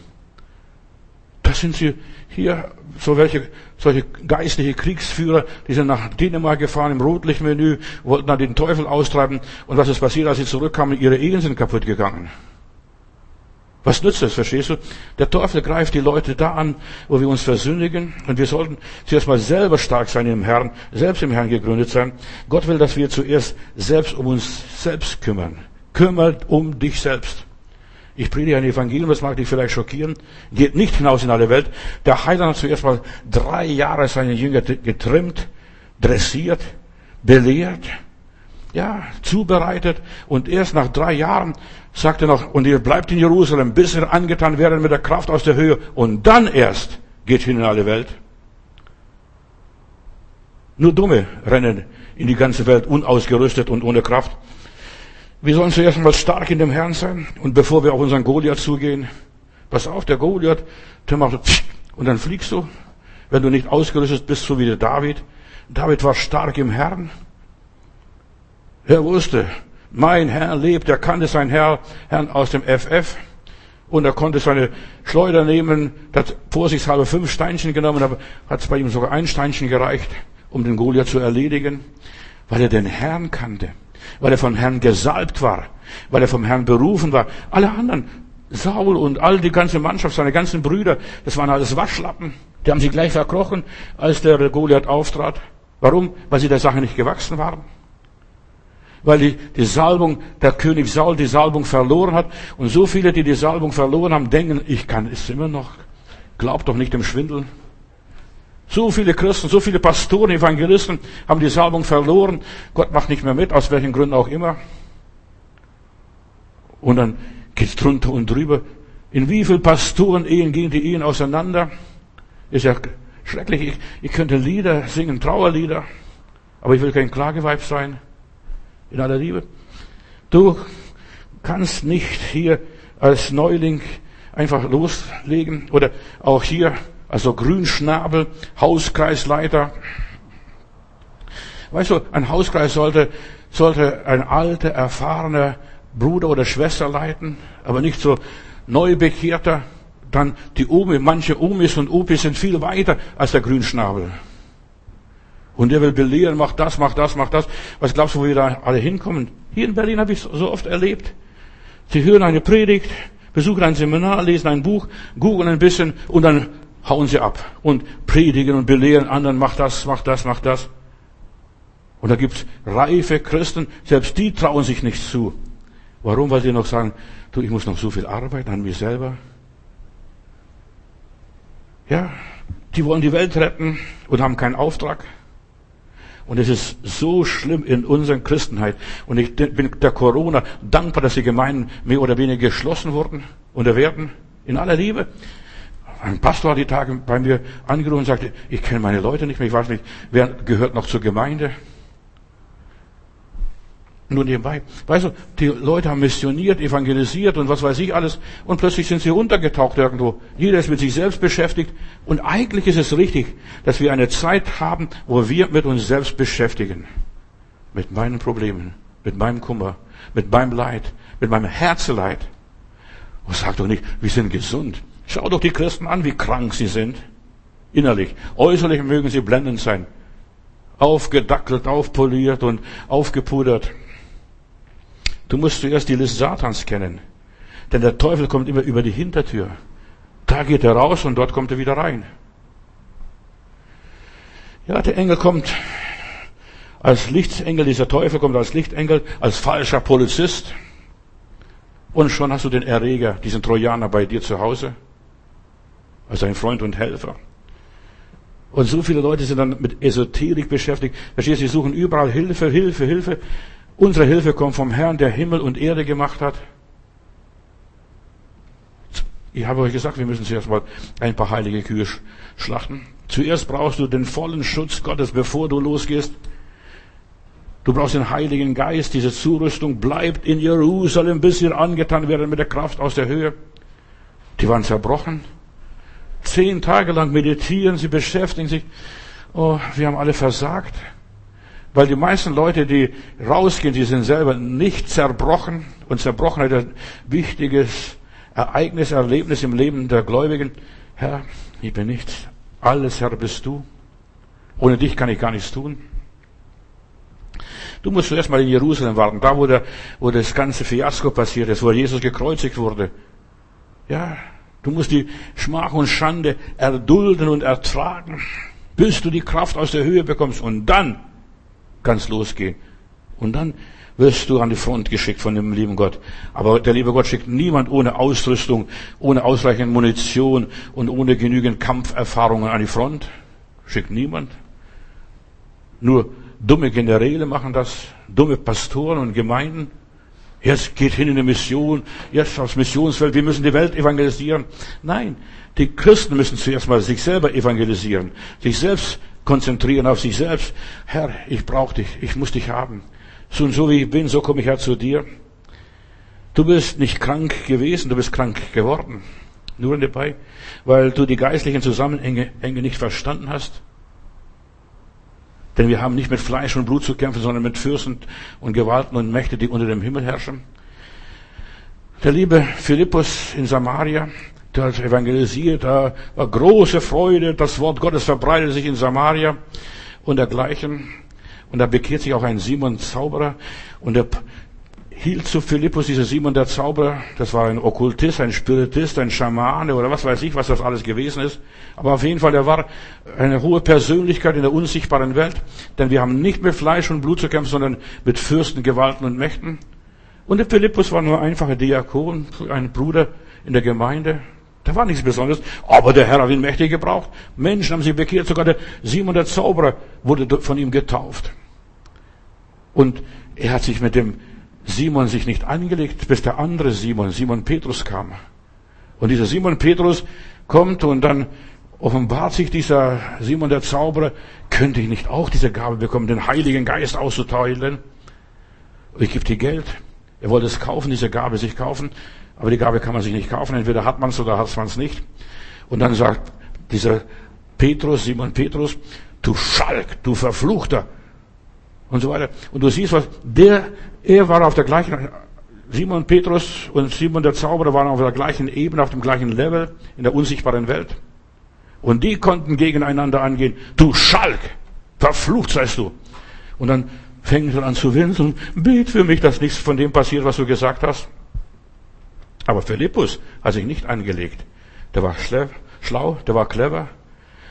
Das sind sie hier, so welche, solche geistliche Kriegsführer, die sind nach Dänemark gefahren im Rotlichtmenü, wollten dann den Teufel austreiben. Und was ist passiert, als sie zurückkamen? Ihre Ehen sind kaputt gegangen. Was nützt das, verstehst du? Der Teufel greift die Leute da an, wo wir uns versündigen. Und wir sollten zuerst mal selber stark sein im Herrn, selbst im Herrn gegründet sein. Gott will, dass wir zuerst selbst um uns selbst kümmern. Kümmert um dich selbst. Ich predige ein Evangelium, das mag dich vielleicht schockieren. Geht nicht hinaus in alle Welt. Der Heiland hat zuerst mal drei Jahre seine Jünger getrimmt, dressiert, belehrt. ja, zubereitet. Und erst nach drei Jahren sagt er noch, und ihr bleibt in Jerusalem, bis ihr angetan werdet mit der Kraft aus der Höhe. Und dann erst geht hin in alle Welt. Nur Dumme rennen in die ganze Welt unausgerüstet und ohne Kraft. Wir sollen zuerst einmal stark in dem Herrn sein. Und bevor wir auf unseren Goliath zugehen, pass auf, der Goliath, der macht und dann fliegst du, wenn du nicht ausgerüstet bist, so wie der David. David war stark im Herrn. Er wusste, mein Herr lebt, er kannte sein Herr, Herrn aus dem FF. Und er konnte seine Schleuder nehmen, hat vorsichtshalber fünf Steinchen genommen, aber hat es bei ihm sogar ein Steinchen gereicht, um den Goliath zu erledigen, weil er den Herrn kannte, weil er vom Herrn gesalbt war, weil er vom Herrn berufen war. Alle anderen, Saul und all die ganze Mannschaft, seine ganzen Brüder, das waren alles Waschlappen. Die haben sich gleich verkrochen, als der Goliath auftrat. Warum? Weil sie der Sache nicht gewachsen waren weil die, die Salbung, der König Saul die Salbung verloren hat. Und so viele, die die Salbung verloren haben, denken, ich kann es immer noch. Glaubt doch nicht dem Schwindel. So viele Christen, so viele Pastoren, Evangelisten haben die Salbung verloren. Gott macht nicht mehr mit, aus welchen Gründen auch immer. Und dann geht's drunter und drüber. In wie vielen Pastoren Ehen gehen die Ehen auseinander? Ist ja schrecklich. Ich, ich könnte Lieder singen, Trauerlieder. Aber ich will kein Klageweib sein in aller Liebe. Du kannst nicht hier als Neuling einfach loslegen oder auch hier, also Grünschnabel, Hauskreisleiter. Weißt du, ein Hauskreis sollte, sollte ein alter, erfahrener Bruder oder Schwester leiten, aber nicht so Neubekehrter. Dann die Omi, manche Omis und Opis sind viel weiter als der Grünschnabel. Und der will belehren, macht das, macht das, macht das. Was glaubst du, wo wir da alle hinkommen? Hier in Berlin habe ich so oft erlebt. Sie hören eine Predigt, besuchen ein Seminar, lesen ein Buch, googeln ein bisschen und dann hauen sie ab und predigen und belehren anderen, macht das, macht das, macht das. Und da gibt's reife Christen, selbst die trauen sich nicht zu. Warum? Weil sie noch sagen, du, ich muss noch so viel arbeiten an mir selber. Ja, die wollen die Welt retten und haben keinen Auftrag. Und es ist so schlimm in unserer Christenheit. Und ich bin der Corona dankbar, dass die Gemeinden mehr oder weniger geschlossen wurden oder werden. In aller Liebe. Ein Pastor hat die Tage bei mir angerufen und sagte, ich kenne meine Leute nicht mehr, ich weiß nicht, wer gehört noch zur Gemeinde. Nur nebenbei. Weißt du, die Leute haben missioniert, evangelisiert und was weiß ich alles. Und plötzlich sind sie untergetaucht irgendwo. Jeder ist mit sich selbst beschäftigt. Und eigentlich ist es richtig, dass wir eine Zeit haben, wo wir mit uns selbst beschäftigen. Mit meinen Problemen, mit meinem Kummer, mit meinem Leid, mit meinem Herzeleid. Und sag doch nicht, wir sind gesund. Schau doch die Christen an, wie krank sie sind. Innerlich. Äußerlich mögen sie blendend sein. Aufgedackelt, aufpoliert und aufgepudert. Du musst zuerst die List Satans kennen. Denn der Teufel kommt immer über die Hintertür. Da geht er raus und dort kommt er wieder rein. Ja, der Engel kommt als Lichtengel, dieser Teufel kommt als Lichtengel, als falscher Polizist. Und schon hast du den Erreger, diesen Trojaner bei dir zu Hause, als ein Freund und Helfer. Und so viele Leute sind dann mit Esoterik beschäftigt. Verstehst du, sie suchen überall Hilfe, Hilfe, Hilfe. Unsere Hilfe kommt vom Herrn, der Himmel und Erde gemacht hat. Ich habe euch gesagt, wir müssen zuerst mal ein paar heilige Kühe schlachten. Zuerst brauchst du den vollen Schutz Gottes, bevor du losgehst. Du brauchst den Heiligen Geist, diese Zurüstung bleibt in Jerusalem, bis ihr angetan werden mit der Kraft aus der Höhe. Die waren zerbrochen. Zehn Tage lang meditieren sie, beschäftigen sich. Oh, wir haben alle versagt. Weil die meisten Leute, die rausgehen, die sind selber nicht zerbrochen. Und Zerbrochenheit ist ein wichtiges Ereignis, Erlebnis im Leben der Gläubigen. Herr, ich bin nichts. Alles, Herr, bist du. Ohne dich kann ich gar nichts tun. Du musst zuerst mal in Jerusalem warten, da wo, der, wo das ganze Fiasko passiert ist, wo Jesus gekreuzigt wurde. Ja, du musst die Schmach und Schande erdulden und ertragen, bis du die Kraft aus der Höhe bekommst. Und dann kann es losgehen. Und dann wirst du an die Front geschickt von dem lieben Gott. Aber der liebe Gott schickt niemand ohne Ausrüstung, ohne ausreichend Munition und ohne genügend Kampferfahrungen an die Front. Schickt niemand. Nur dumme Generäle machen das, dumme Pastoren und Gemeinden. Jetzt geht hin in die Mission, jetzt aufs Missionsfeld, wir müssen die Welt evangelisieren. Nein, die Christen müssen zuerst mal sich selber evangelisieren, sich selbst konzentrieren auf sich selbst. Herr, ich brauche dich, ich muss dich haben. So und so wie ich bin, so komme ich her zu dir. Du bist nicht krank gewesen, du bist krank geworden. Nur dabei, weil du die geistlichen Zusammenhänge nicht verstanden hast. Denn wir haben nicht mit Fleisch und Blut zu kämpfen, sondern mit Fürsten und Gewalten und Mächte, die unter dem Himmel herrschen. Der liebe Philippus in Samaria, der hat evangelisiert, da war große Freude, das Wort Gottes verbreitet sich in Samaria und dergleichen. Und da bekehrt sich auch ein Simon Zauberer und der hielt zu Philippus, dieser Simon der Zauberer, das war ein Okkultist, ein Spiritist, ein Schamane oder was weiß ich, was das alles gewesen ist. Aber auf jeden Fall, er war eine hohe Persönlichkeit in der unsichtbaren Welt, denn wir haben nicht mit Fleisch und Blut zu kämpfen, sondern mit Fürsten, Gewalten und Mächten. Und der Philippus war nur ein einfacher Diakon, ein Bruder in der Gemeinde. Da war nichts Besonderes, aber der Herr hat ihn mächtig gebraucht. Menschen haben sich bekehrt, sogar der Simon der Zauberer wurde von ihm getauft. Und er hat sich mit dem Simon sich nicht angelegt, bis der andere Simon, Simon Petrus kam. Und dieser Simon Petrus kommt und dann offenbart sich dieser Simon der Zauberer, könnte ich nicht auch diese Gabe bekommen, den Heiligen Geist auszuteilen? Ich gebe dir Geld. Er wollte es kaufen, diese Gabe sich kaufen, aber die Gabe kann man sich nicht kaufen. Entweder hat man es oder hat man es nicht. Und dann sagt dieser Petrus, Simon Petrus, du Schalk, du Verfluchter, und so weiter. Und du siehst was, der, er war auf der gleichen, Simon Petrus und Simon der Zauberer waren auf der gleichen Ebene, auf dem gleichen Level in der unsichtbaren Welt. Und die konnten gegeneinander angehen. Du Schalk, verflucht seist du. Und dann fängt er an zu winseln. Bet für mich, dass nichts von dem passiert, was du gesagt hast. Aber Philippus hat sich nicht angelegt. Der war schlau, der war clever.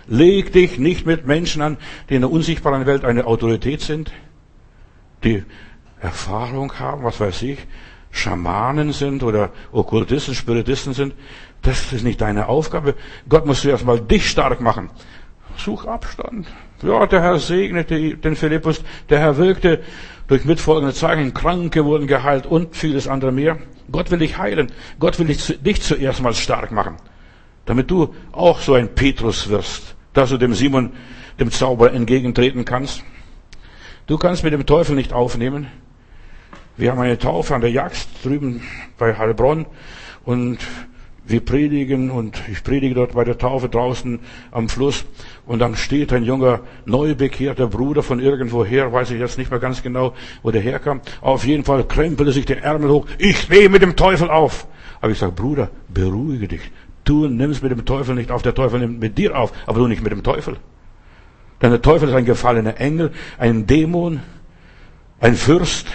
Leg dich nicht mit Menschen an, die in der unsichtbaren Welt eine Autorität sind die Erfahrung haben, was weiß ich, Schamanen sind oder Okkultisten, Spiritisten sind. Das ist nicht deine Aufgabe. Gott muss zuerst mal dich stark machen. Such Abstand. Ja, der Herr segnete den Philippus. Der Herr wirkte durch mitfolgende Zeichen. Kranke wurden geheilt und vieles andere mehr. Gott will dich heilen. Gott will dich, zuerst mal stark machen. Damit du auch so ein Petrus wirst. Dass du dem Simon, dem Zauber entgegentreten kannst. Du kannst mit dem Teufel nicht aufnehmen. Wir haben eine Taufe an der Jagd drüben bei Heilbronn und wir predigen und ich predige dort bei der Taufe draußen am Fluss und dann steht ein junger, neu bekehrter Bruder von irgendwoher, weiß ich jetzt nicht mehr ganz genau, wo der herkam. Auf jeden Fall krempelte sich der Ärmel hoch. Ich nehme mit dem Teufel auf. Aber ich sage, Bruder, beruhige dich. Du nimmst mit dem Teufel nicht auf, der Teufel nimmt mit dir auf, aber du nicht mit dem Teufel. Denn der Teufel ist ein gefallener Engel, ein Dämon, ein Fürst.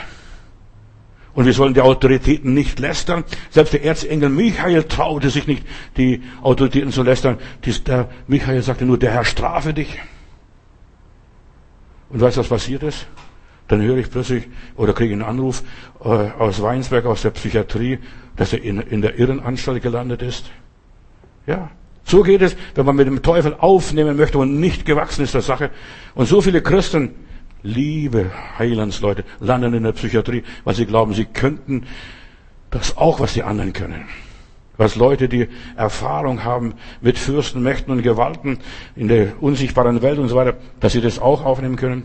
Und wir sollen die Autoritäten nicht lästern. Selbst der Erzengel Michael traute sich nicht, die Autoritäten zu lästern. Der Michael sagte nur, der Herr strafe dich. Und weißt du, was passiert ist? Dann höre ich plötzlich oder kriege einen Anruf äh, aus Weinsberg, aus der Psychiatrie, dass er in, in der Irrenanstalt gelandet ist. Ja, so geht es, wenn man mit dem Teufel aufnehmen möchte und nicht gewachsen ist der Sache. Und so viele Christen, liebe Heilandsleute, landen in der Psychiatrie, weil sie glauben, sie könnten das auch, was die anderen können. Was Leute, die Erfahrung haben mit Fürsten, Mächten und Gewalten in der unsichtbaren Welt und so weiter, dass sie das auch aufnehmen können.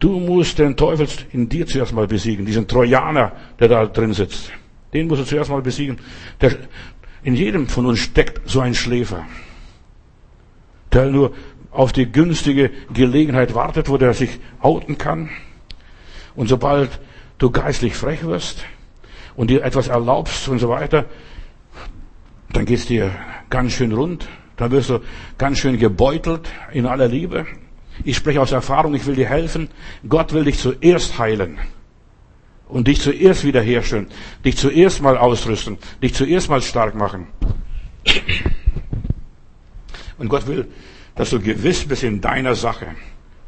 Du musst den Teufel in dir zuerst mal besiegen, diesen Trojaner, der da drin sitzt. Den musst du zuerst mal besiegen. Der, in jedem von uns steckt so ein Schläfer, der nur auf die günstige Gelegenheit wartet, wo der sich outen kann. Und sobald du geistlich frech wirst und dir etwas erlaubst und so weiter, dann geht's dir ganz schön rund. Dann wirst du ganz schön gebeutelt in aller Liebe. Ich spreche aus Erfahrung, ich will dir helfen. Gott will dich zuerst heilen und dich zuerst wiederherstellen, dich zuerst mal ausrüsten, dich zuerst mal stark machen. Und Gott will, dass du gewiss bist in deiner Sache.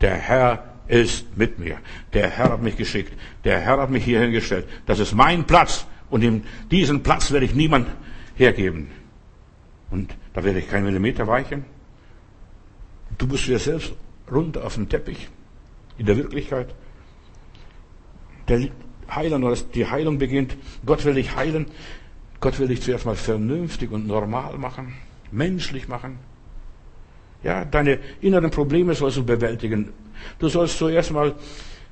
Der Herr ist mit mir. Der Herr hat mich geschickt. Der Herr hat mich hier hingestellt. Das ist mein Platz. Und in diesen Platz werde ich niemand hergeben. Und da werde ich keinen Millimeter weichen. Du musst dir selbst runter auf den Teppich. In der Wirklichkeit. Der Heiland oder die Heilung beginnt. Gott will dich heilen. Gott will dich zuerst mal vernünftig und normal machen, menschlich machen. Ja, deine inneren Probleme sollst du bewältigen. Du sollst zuerst mal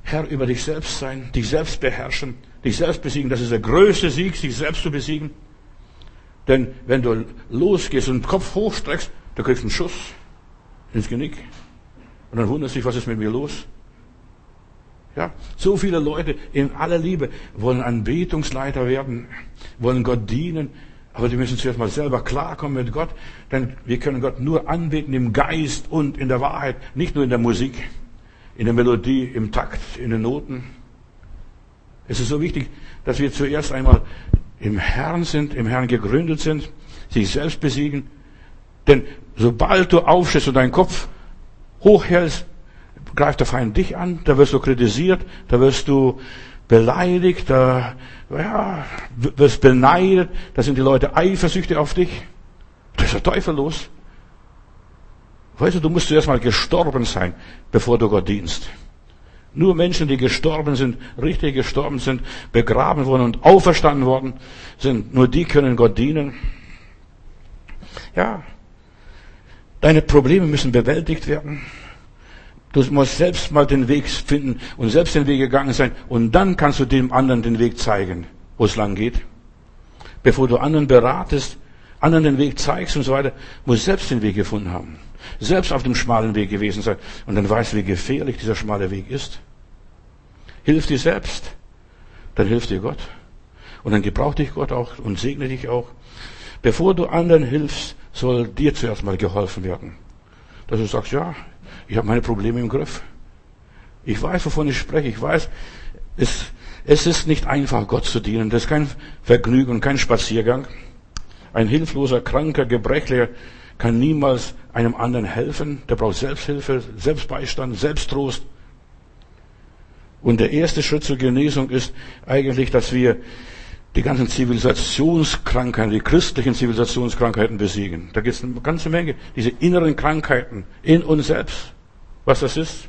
Herr über dich selbst sein, dich selbst beherrschen, dich selbst besiegen. Das ist der größte Sieg, sich selbst zu besiegen. Denn wenn du losgehst und den Kopf hochstreckst, du kriegst einen Schuss ins Genick. Und dann wunderst du dich, was ist mit mir los? Ja, so viele Leute in aller Liebe wollen Anbetungsleiter werden, wollen Gott dienen, aber die müssen zuerst mal selber klarkommen mit Gott, denn wir können Gott nur anbeten im Geist und in der Wahrheit, nicht nur in der Musik, in der Melodie, im Takt, in den Noten. Es ist so wichtig, dass wir zuerst einmal im Herrn sind, im Herrn gegründet sind, sich selbst besiegen. Denn sobald du aufstehst und deinen Kopf hochhältst, greift der Feind dich an, da wirst du kritisiert, da wirst du beleidigt, da ja, wirst beneidet, da sind die Leute eifersüchtig auf dich. Da ist der Teufel los. Weißt du, du musst zuerst mal gestorben sein, bevor du Gott dienst. Nur Menschen, die gestorben sind, richtig gestorben sind, begraben worden und auferstanden worden sind, nur die können Gott dienen. Ja, deine Probleme müssen bewältigt werden. Du musst selbst mal den Weg finden und selbst den Weg gegangen sein und dann kannst du dem anderen den Weg zeigen, wo es lang geht. Bevor du anderen beratest, anderen den Weg zeigst und so weiter, musst du selbst den Weg gefunden haben. Selbst auf dem schmalen Weg gewesen sein und dann weißt du, wie gefährlich dieser schmale Weg ist. Hilf dir selbst, dann hilft dir Gott. Und dann gebraucht dich Gott auch und segne dich auch. Bevor du anderen hilfst, soll dir zuerst mal geholfen werden. Dass du sagst, ja, ich habe meine Probleme im Griff. Ich weiß, wovon ich spreche. Ich weiß, es, es ist nicht einfach, Gott zu dienen. Das ist kein Vergnügen kein Spaziergang. Ein hilfloser, kranker, gebrechlicher kann niemals einem anderen helfen. Der braucht Selbsthilfe, Selbstbeistand, Selbsttrost. Und der erste Schritt zur Genesung ist eigentlich, dass wir die ganzen Zivilisationskrankheiten, die christlichen Zivilisationskrankheiten besiegen. Da gibt es eine ganze Menge, diese inneren Krankheiten in uns selbst. Was das ist?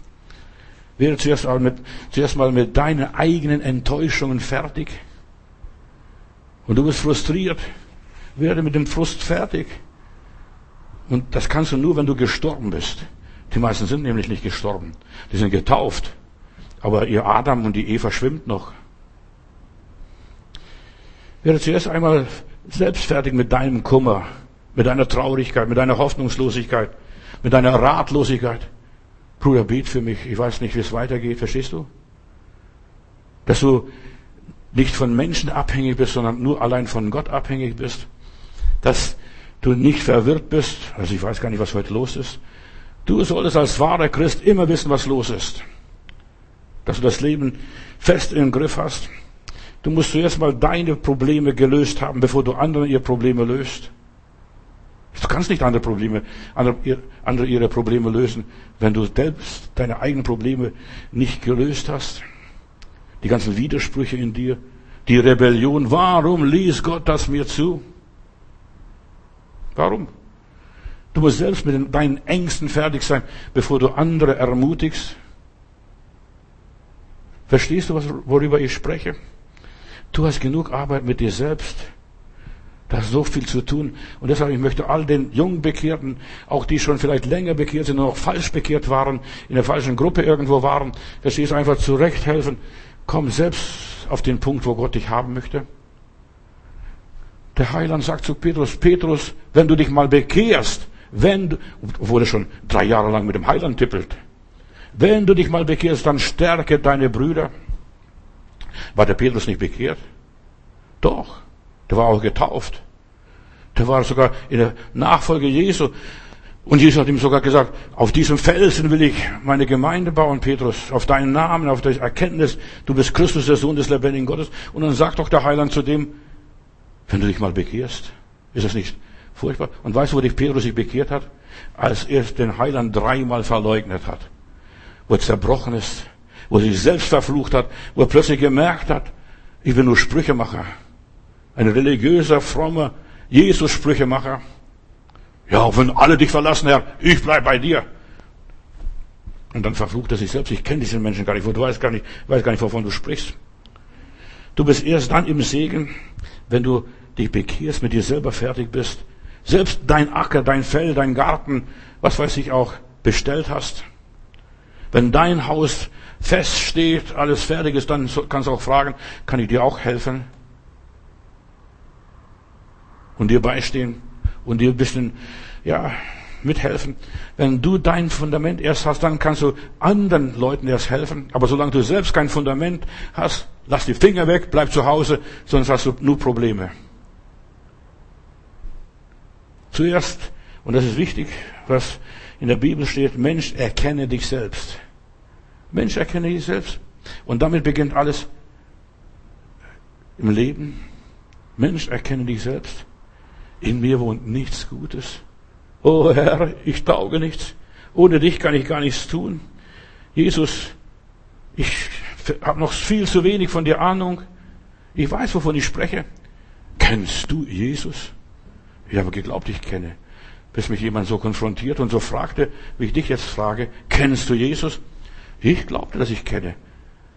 Werde zuerst mal mit, zuerst mal mit deinen eigenen Enttäuschungen fertig. Und du bist frustriert. Werde mit dem Frust fertig. Und das kannst du nur, wenn du gestorben bist. Die meisten sind nämlich nicht gestorben. Die sind getauft. Aber ihr Adam und die Eva schwimmt noch werde zuerst einmal selbst fertig mit deinem Kummer, mit deiner Traurigkeit, mit deiner Hoffnungslosigkeit, mit deiner Ratlosigkeit. Bruder, bet für mich. Ich weiß nicht, wie es weitergeht. Verstehst du? Dass du nicht von Menschen abhängig bist, sondern nur allein von Gott abhängig bist. Dass du nicht verwirrt bist. Also ich weiß gar nicht, was heute los ist. Du solltest als wahrer Christ immer wissen, was los ist. Dass du das Leben fest im Griff hast. Du musst zuerst mal deine Probleme gelöst haben, bevor du andere ihre Probleme löst. Du kannst nicht andere Probleme, andere ihre Probleme lösen, wenn du selbst deine eigenen Probleme nicht gelöst hast. Die ganzen Widersprüche in dir, die Rebellion. Warum ließ Gott das mir zu? Warum? Du musst selbst mit deinen Ängsten fertig sein, bevor du andere ermutigst. Verstehst du, worüber ich spreche? Du hast genug Arbeit mit dir selbst. Da ist so viel zu tun. Und deshalb, ich möchte all den Jungbekehrten, auch die schon vielleicht länger bekehrt sind und auch falsch bekehrt waren, in der falschen Gruppe irgendwo waren, dass sie es einfach zurecht helfen. Komm selbst auf den Punkt, wo Gott dich haben möchte. Der Heiland sagt zu Petrus, Petrus, wenn du dich mal bekehrst, wenn du, er schon drei Jahre lang mit dem Heiland tippelt, wenn du dich mal bekehrst, dann stärke deine Brüder. War der Petrus nicht bekehrt? Doch. Der war auch getauft. Der war sogar in der Nachfolge Jesu. Und Jesus hat ihm sogar gesagt, auf diesem Felsen will ich meine Gemeinde bauen, Petrus, auf deinen Namen, auf das Erkenntnis, du bist Christus, der Sohn des lebendigen Gottes. Und dann sagt doch der Heiland zu dem, wenn du dich mal bekehrst, ist das nicht furchtbar? Und weißt du, wo dich Petrus sich bekehrt hat? Als er den Heiland dreimal verleugnet hat, wo er zerbrochen ist, wo er sich selbst verflucht hat, wo er plötzlich gemerkt hat, ich bin nur Sprüchemacher. Ein religiöser, frommer Jesus-Sprüchemacher. Ja, wenn alle dich verlassen, Herr, ich bleib bei dir. Und dann verflucht er sich selbst. Ich kenne diesen Menschen gar nicht. Du weißt gar nicht, weißt gar nicht, wovon du sprichst. Du bist erst dann im Segen, wenn du dich bekehrst, mit dir selber fertig bist. Selbst dein Acker, dein Feld, dein Garten, was weiß ich auch, bestellt hast. Wenn dein Haus feststeht, alles fertig ist, dann kannst du auch fragen, kann ich dir auch helfen? Und dir beistehen und dir ein bisschen, ja, mithelfen. Wenn du dein Fundament erst hast, dann kannst du anderen Leuten erst helfen. Aber solange du selbst kein Fundament hast, lass die Finger weg, bleib zu Hause, sonst hast du nur Probleme. Zuerst, und das ist wichtig, was in der Bibel steht, Mensch, erkenne dich selbst. Mensch, erkenne dich selbst. Und damit beginnt alles im Leben. Mensch, erkenne dich selbst. In mir wohnt nichts Gutes. Oh Herr, ich tauge nichts. Ohne dich kann ich gar nichts tun. Jesus, ich habe noch viel zu wenig von dir Ahnung. Ich weiß, wovon ich spreche. Kennst du Jesus? Ich habe geglaubt, ich kenne. Bis mich jemand so konfrontiert und so fragte, wie ich dich jetzt frage, kennst du Jesus? Ich glaubte, dass ich kenne.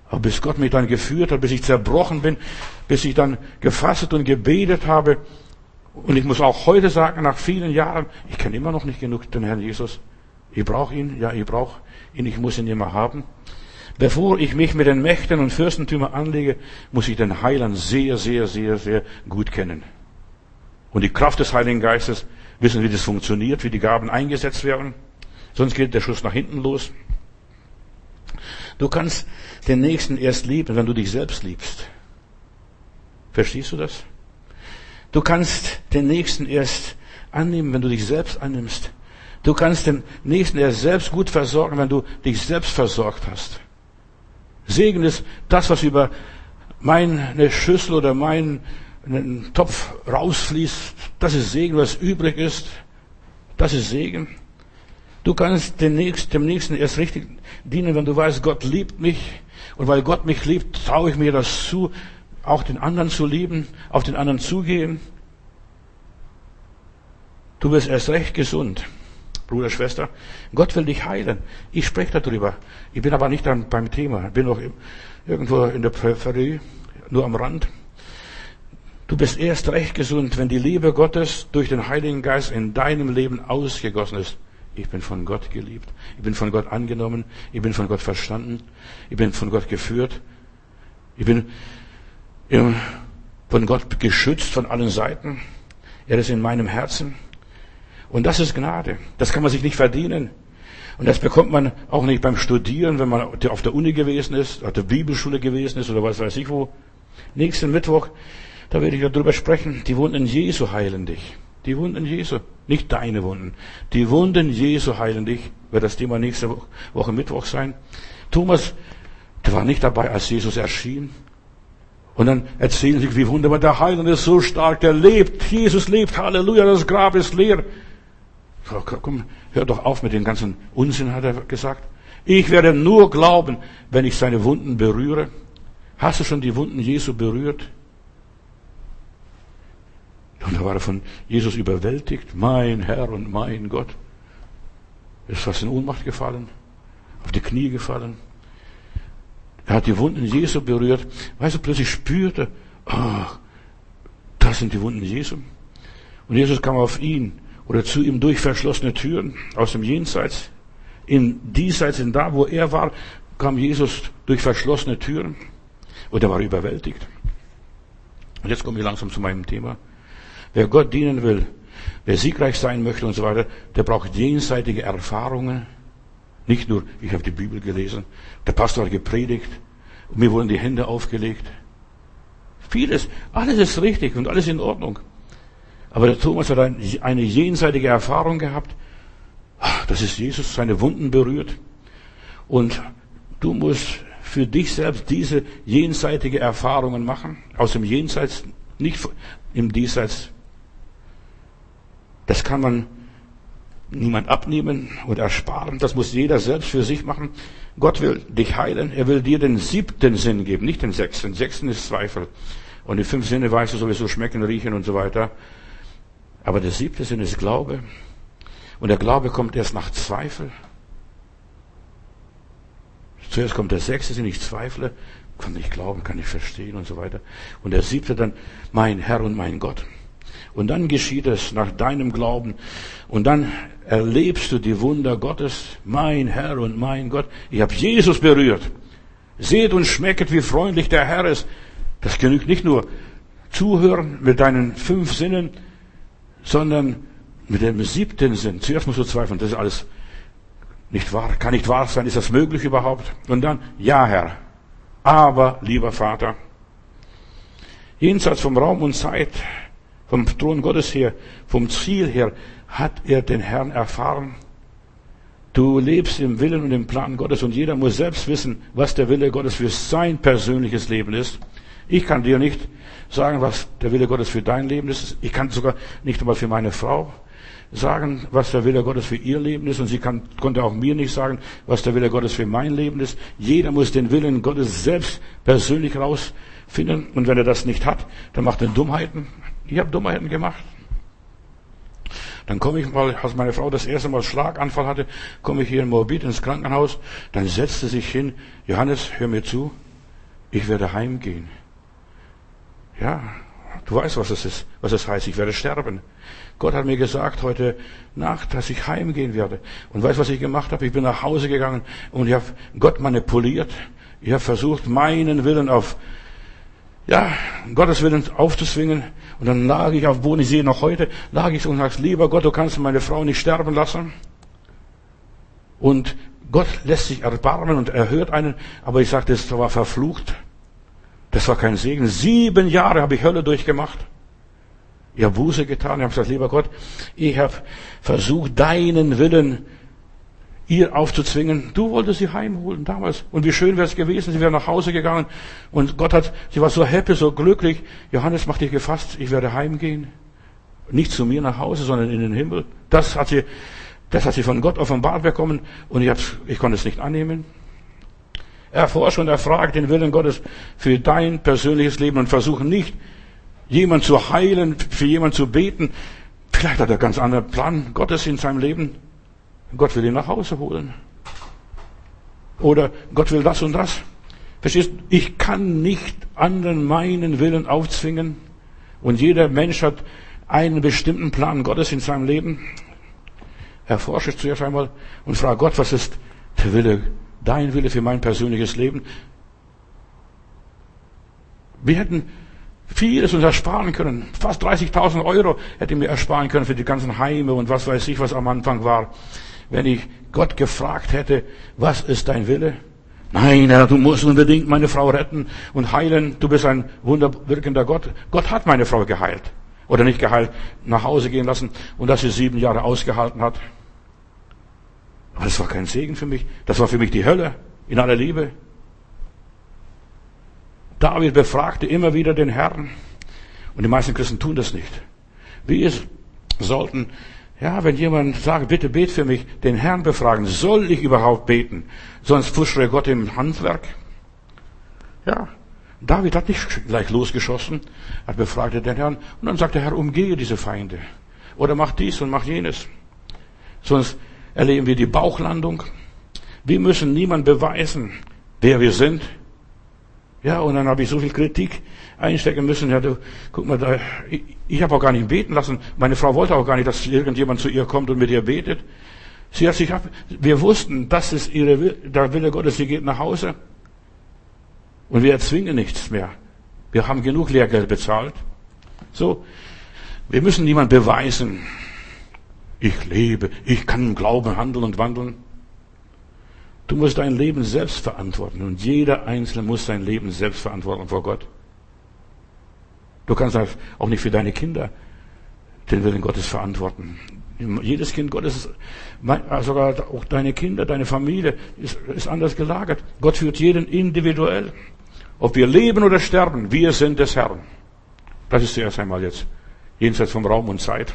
Aber bis Gott mich dann geführt hat, bis ich zerbrochen bin, bis ich dann gefasst und gebetet habe, und ich muss auch heute sagen, nach vielen Jahren, ich kenne immer noch nicht genug den Herrn Jesus. Ich brauche ihn, ja, ich brauche ihn, ich muss ihn immer haben. Bevor ich mich mit den Mächten und Fürstentümern anlege, muss ich den Heiland sehr, sehr, sehr, sehr gut kennen. Und die Kraft des Heiligen Geistes, wissen, wie das funktioniert, wie die Gaben eingesetzt werden. Sonst geht der Schuss nach hinten los. Du kannst den Nächsten erst lieben, wenn du dich selbst liebst. Verstehst du das? Du kannst den Nächsten erst annehmen, wenn du dich selbst annimmst. Du kannst den Nächsten erst selbst gut versorgen, wenn du dich selbst versorgt hast. Segen ist das, was über meine Schüssel oder meinen Topf rausfließt. Das ist Segen, was übrig ist. Das ist Segen. Du kannst dem Nächsten, erst richtig dienen, wenn du weißt, Gott liebt mich. Und weil Gott mich liebt, traue ich mir das zu, auch den anderen zu lieben, auf den anderen zugehen. Du wirst erst recht gesund. Bruder, Schwester, Gott will dich heilen. Ich spreche darüber. Ich bin aber nicht beim Thema. Ich bin noch irgendwo in der Peripherie, nur am Rand. Du bist erst recht gesund, wenn die Liebe Gottes durch den Heiligen Geist in deinem Leben ausgegossen ist. Ich bin von Gott geliebt. Ich bin von Gott angenommen. Ich bin von Gott verstanden. Ich bin von Gott geführt. Ich bin von Gott geschützt von allen Seiten. Er ist in meinem Herzen. Und das ist Gnade. Das kann man sich nicht verdienen. Und das bekommt man auch nicht beim Studieren, wenn man auf der Uni gewesen ist, auf der Bibelschule gewesen ist oder was weiß ich wo. Nächsten Mittwoch, da werde ich darüber sprechen. Die Wunden Jesu heilen dich. Die Wunden Jesu. Nicht deine Wunden. Die Wunden Jesu heilen dich. Wird das Thema nächste Woche Mittwoch sein. Thomas, der war nicht dabei, als Jesus erschien. Und dann erzählen sie, wie wunderbar der Heiland ist so stark, der lebt. Jesus lebt. Halleluja, das Grab ist leer. Komm, hör doch auf mit dem ganzen Unsinn, hat er gesagt. Ich werde nur glauben, wenn ich seine Wunden berühre. Hast du schon die Wunden Jesu berührt? Und da war er von Jesus überwältigt. Mein Herr und mein Gott. Ist fast in Ohnmacht gefallen. Auf die Knie gefallen. Er hat die Wunden Jesu berührt. Weißt du, plötzlich spürte, ach, das sind die Wunden Jesu. Und Jesus kam auf ihn oder zu ihm durch verschlossene Türen aus dem Jenseits. In diesseits, in da, wo er war, kam Jesus durch verschlossene Türen und er war überwältigt. Und jetzt komme ich langsam zu meinem Thema. Wer Gott dienen will, wer siegreich sein möchte und so weiter, der braucht jenseitige Erfahrungen. Nicht nur, ich habe die Bibel gelesen, der Pastor hat gepredigt und mir wurden die Hände aufgelegt. Vieles, alles ist richtig und alles in Ordnung. Aber der Thomas hat eine jenseitige Erfahrung gehabt. Das ist Jesus, seine Wunden berührt. Und du musst für dich selbst diese jenseitige Erfahrungen machen. Aus dem Jenseits, nicht im Diesseits. Das kann man niemand abnehmen oder ersparen. Das muss jeder selbst für sich machen. Gott will dich heilen. Er will dir den siebten Sinn geben, nicht den sechsten. Sechsten ist Zweifel. Und die fünf Sinne weißt du sowieso schmecken, riechen und so weiter. Aber der siebte Sinn ist Glaube. Und der Glaube kommt erst nach Zweifel. Zuerst kommt der sechste Sinn, ich zweifle, kann nicht glauben, kann nicht verstehen und so weiter. Und der siebte dann, mein Herr und mein Gott. Und dann geschieht es nach deinem Glauben. Und dann erlebst du die Wunder Gottes, mein Herr und mein Gott. Ich habe Jesus berührt. Seht und schmecket, wie freundlich der Herr ist. Das genügt nicht nur zuhören mit deinen fünf Sinnen, sondern mit dem siebten Sinn. Zuerst musst du zweifeln, das ist alles nicht wahr, kann nicht wahr sein, ist das möglich überhaupt? Und dann, ja Herr, aber lieber Vater, jenseits vom Raum und Zeit, vom Thron Gottes her, vom Ziel her, hat er den Herrn erfahren. Du lebst im Willen und im Plan Gottes und jeder muss selbst wissen, was der Wille Gottes für sein persönliches Leben ist. Ich kann dir nicht sagen, was der Wille Gottes für dein Leben ist. Ich kann sogar nicht einmal für meine Frau sagen, was der Wille Gottes für ihr Leben ist. Und sie kann, konnte auch mir nicht sagen, was der Wille Gottes für mein Leben ist. Jeder muss den Willen Gottes selbst persönlich rausfinden. Und wenn er das nicht hat, dann macht er Dummheiten. Ich habe Dummheiten gemacht. Dann komme ich mal, als meine Frau das erste Mal Schlaganfall hatte, komme ich hier in Morbid ins Krankenhaus. Dann setzte sich hin, Johannes, hör mir zu, ich werde heimgehen. Ja, du weißt, was es ist, was es heißt, ich werde sterben. Gott hat mir gesagt heute Nacht, dass ich heimgehen werde. Und weißt, was ich gemacht habe? Ich bin nach Hause gegangen und ich habe Gott manipuliert. Ich habe versucht, meinen Willen auf ja, Gottes Willen aufzuzwingen. Und dann lag ich auf Boden, ich sehe noch heute, lag ich und sagte, lieber Gott, du kannst meine Frau nicht sterben lassen. Und Gott lässt sich erbarmen und erhört einen, aber ich sagte, das war verflucht. Das war kein Segen. Sieben Jahre habe ich Hölle durchgemacht. Ich habe Buße getan, ich habe gesagt, lieber Gott, ich habe versucht, deinen Willen ihr aufzuzwingen. Du wolltest sie heimholen damals. Und wie schön wäre es gewesen, sie wäre nach Hause gegangen. Und Gott hat, sie war so happy, so glücklich. Johannes, mach dich gefasst, ich werde heimgehen. Nicht zu mir nach Hause, sondern in den Himmel. Das hat sie, das hat sie von Gott offenbart bekommen. Und ich, ich konnte es nicht annehmen. Erforsche und erfrage den Willen Gottes für dein persönliches Leben und versuche nicht, jemand zu heilen, für jemand zu beten. Vielleicht hat er ganz anderen Plan Gottes in seinem Leben. Gott will ihn nach Hause holen. Oder Gott will das und das. Verstehst du? Ich kann nicht anderen meinen Willen aufzwingen. Und jeder Mensch hat einen bestimmten Plan Gottes in seinem Leben. Erforsche es zuerst einmal und frage Gott, was ist der Wille, dein Wille für mein persönliches Leben? Wir hätten vieles uns ersparen können. Fast 30.000 Euro hätte mir ersparen können für die ganzen Heime und was weiß ich, was am Anfang war wenn ich Gott gefragt hätte, was ist dein Wille? Nein, Herr, du musst unbedingt meine Frau retten und heilen. Du bist ein wunderwirkender Gott. Gott hat meine Frau geheilt. Oder nicht geheilt, nach Hause gehen lassen und dass sie sieben Jahre ausgehalten hat. Aber das war kein Segen für mich. Das war für mich die Hölle in aller Liebe. David befragte immer wieder den Herrn. Und die meisten Christen tun das nicht. Wir sollten ja, wenn jemand sagt, bitte bet für mich, den Herrn befragen, soll ich überhaupt beten? Sonst fuschere Gott im Handwerk. Ja, David hat nicht gleich losgeschossen, hat befragt den Herrn und dann sagt der Herr, umgehe diese Feinde. Oder mach dies und mach jenes. Sonst erleben wir die Bauchlandung. Wir müssen niemand beweisen, wer wir sind. Ja, und dann habe ich so viel Kritik einstecken müssen. Ja, du, guck mal, da, ich, ich habe auch gar nicht beten lassen. Meine Frau wollte auch gar nicht, dass irgendjemand zu ihr kommt und mit ihr betet. Sie hat sich ab, wir wussten, das ist ihre, der Wille Gottes, sie geht nach Hause. Und wir erzwingen nichts mehr. Wir haben genug Lehrgeld bezahlt. So. Wir müssen niemand beweisen. Ich lebe, ich kann im Glauben handeln und wandeln. Du musst dein Leben selbst verantworten und jeder Einzelne muss sein Leben selbst verantworten vor Gott. Du kannst auch nicht für deine Kinder den Willen Gottes verantworten. Jedes Kind Gottes, sogar auch deine Kinder, deine Familie ist, ist anders gelagert. Gott führt jeden individuell. Ob wir leben oder sterben, wir sind des Herrn. Das ist zuerst einmal jetzt jenseits vom Raum und Zeit.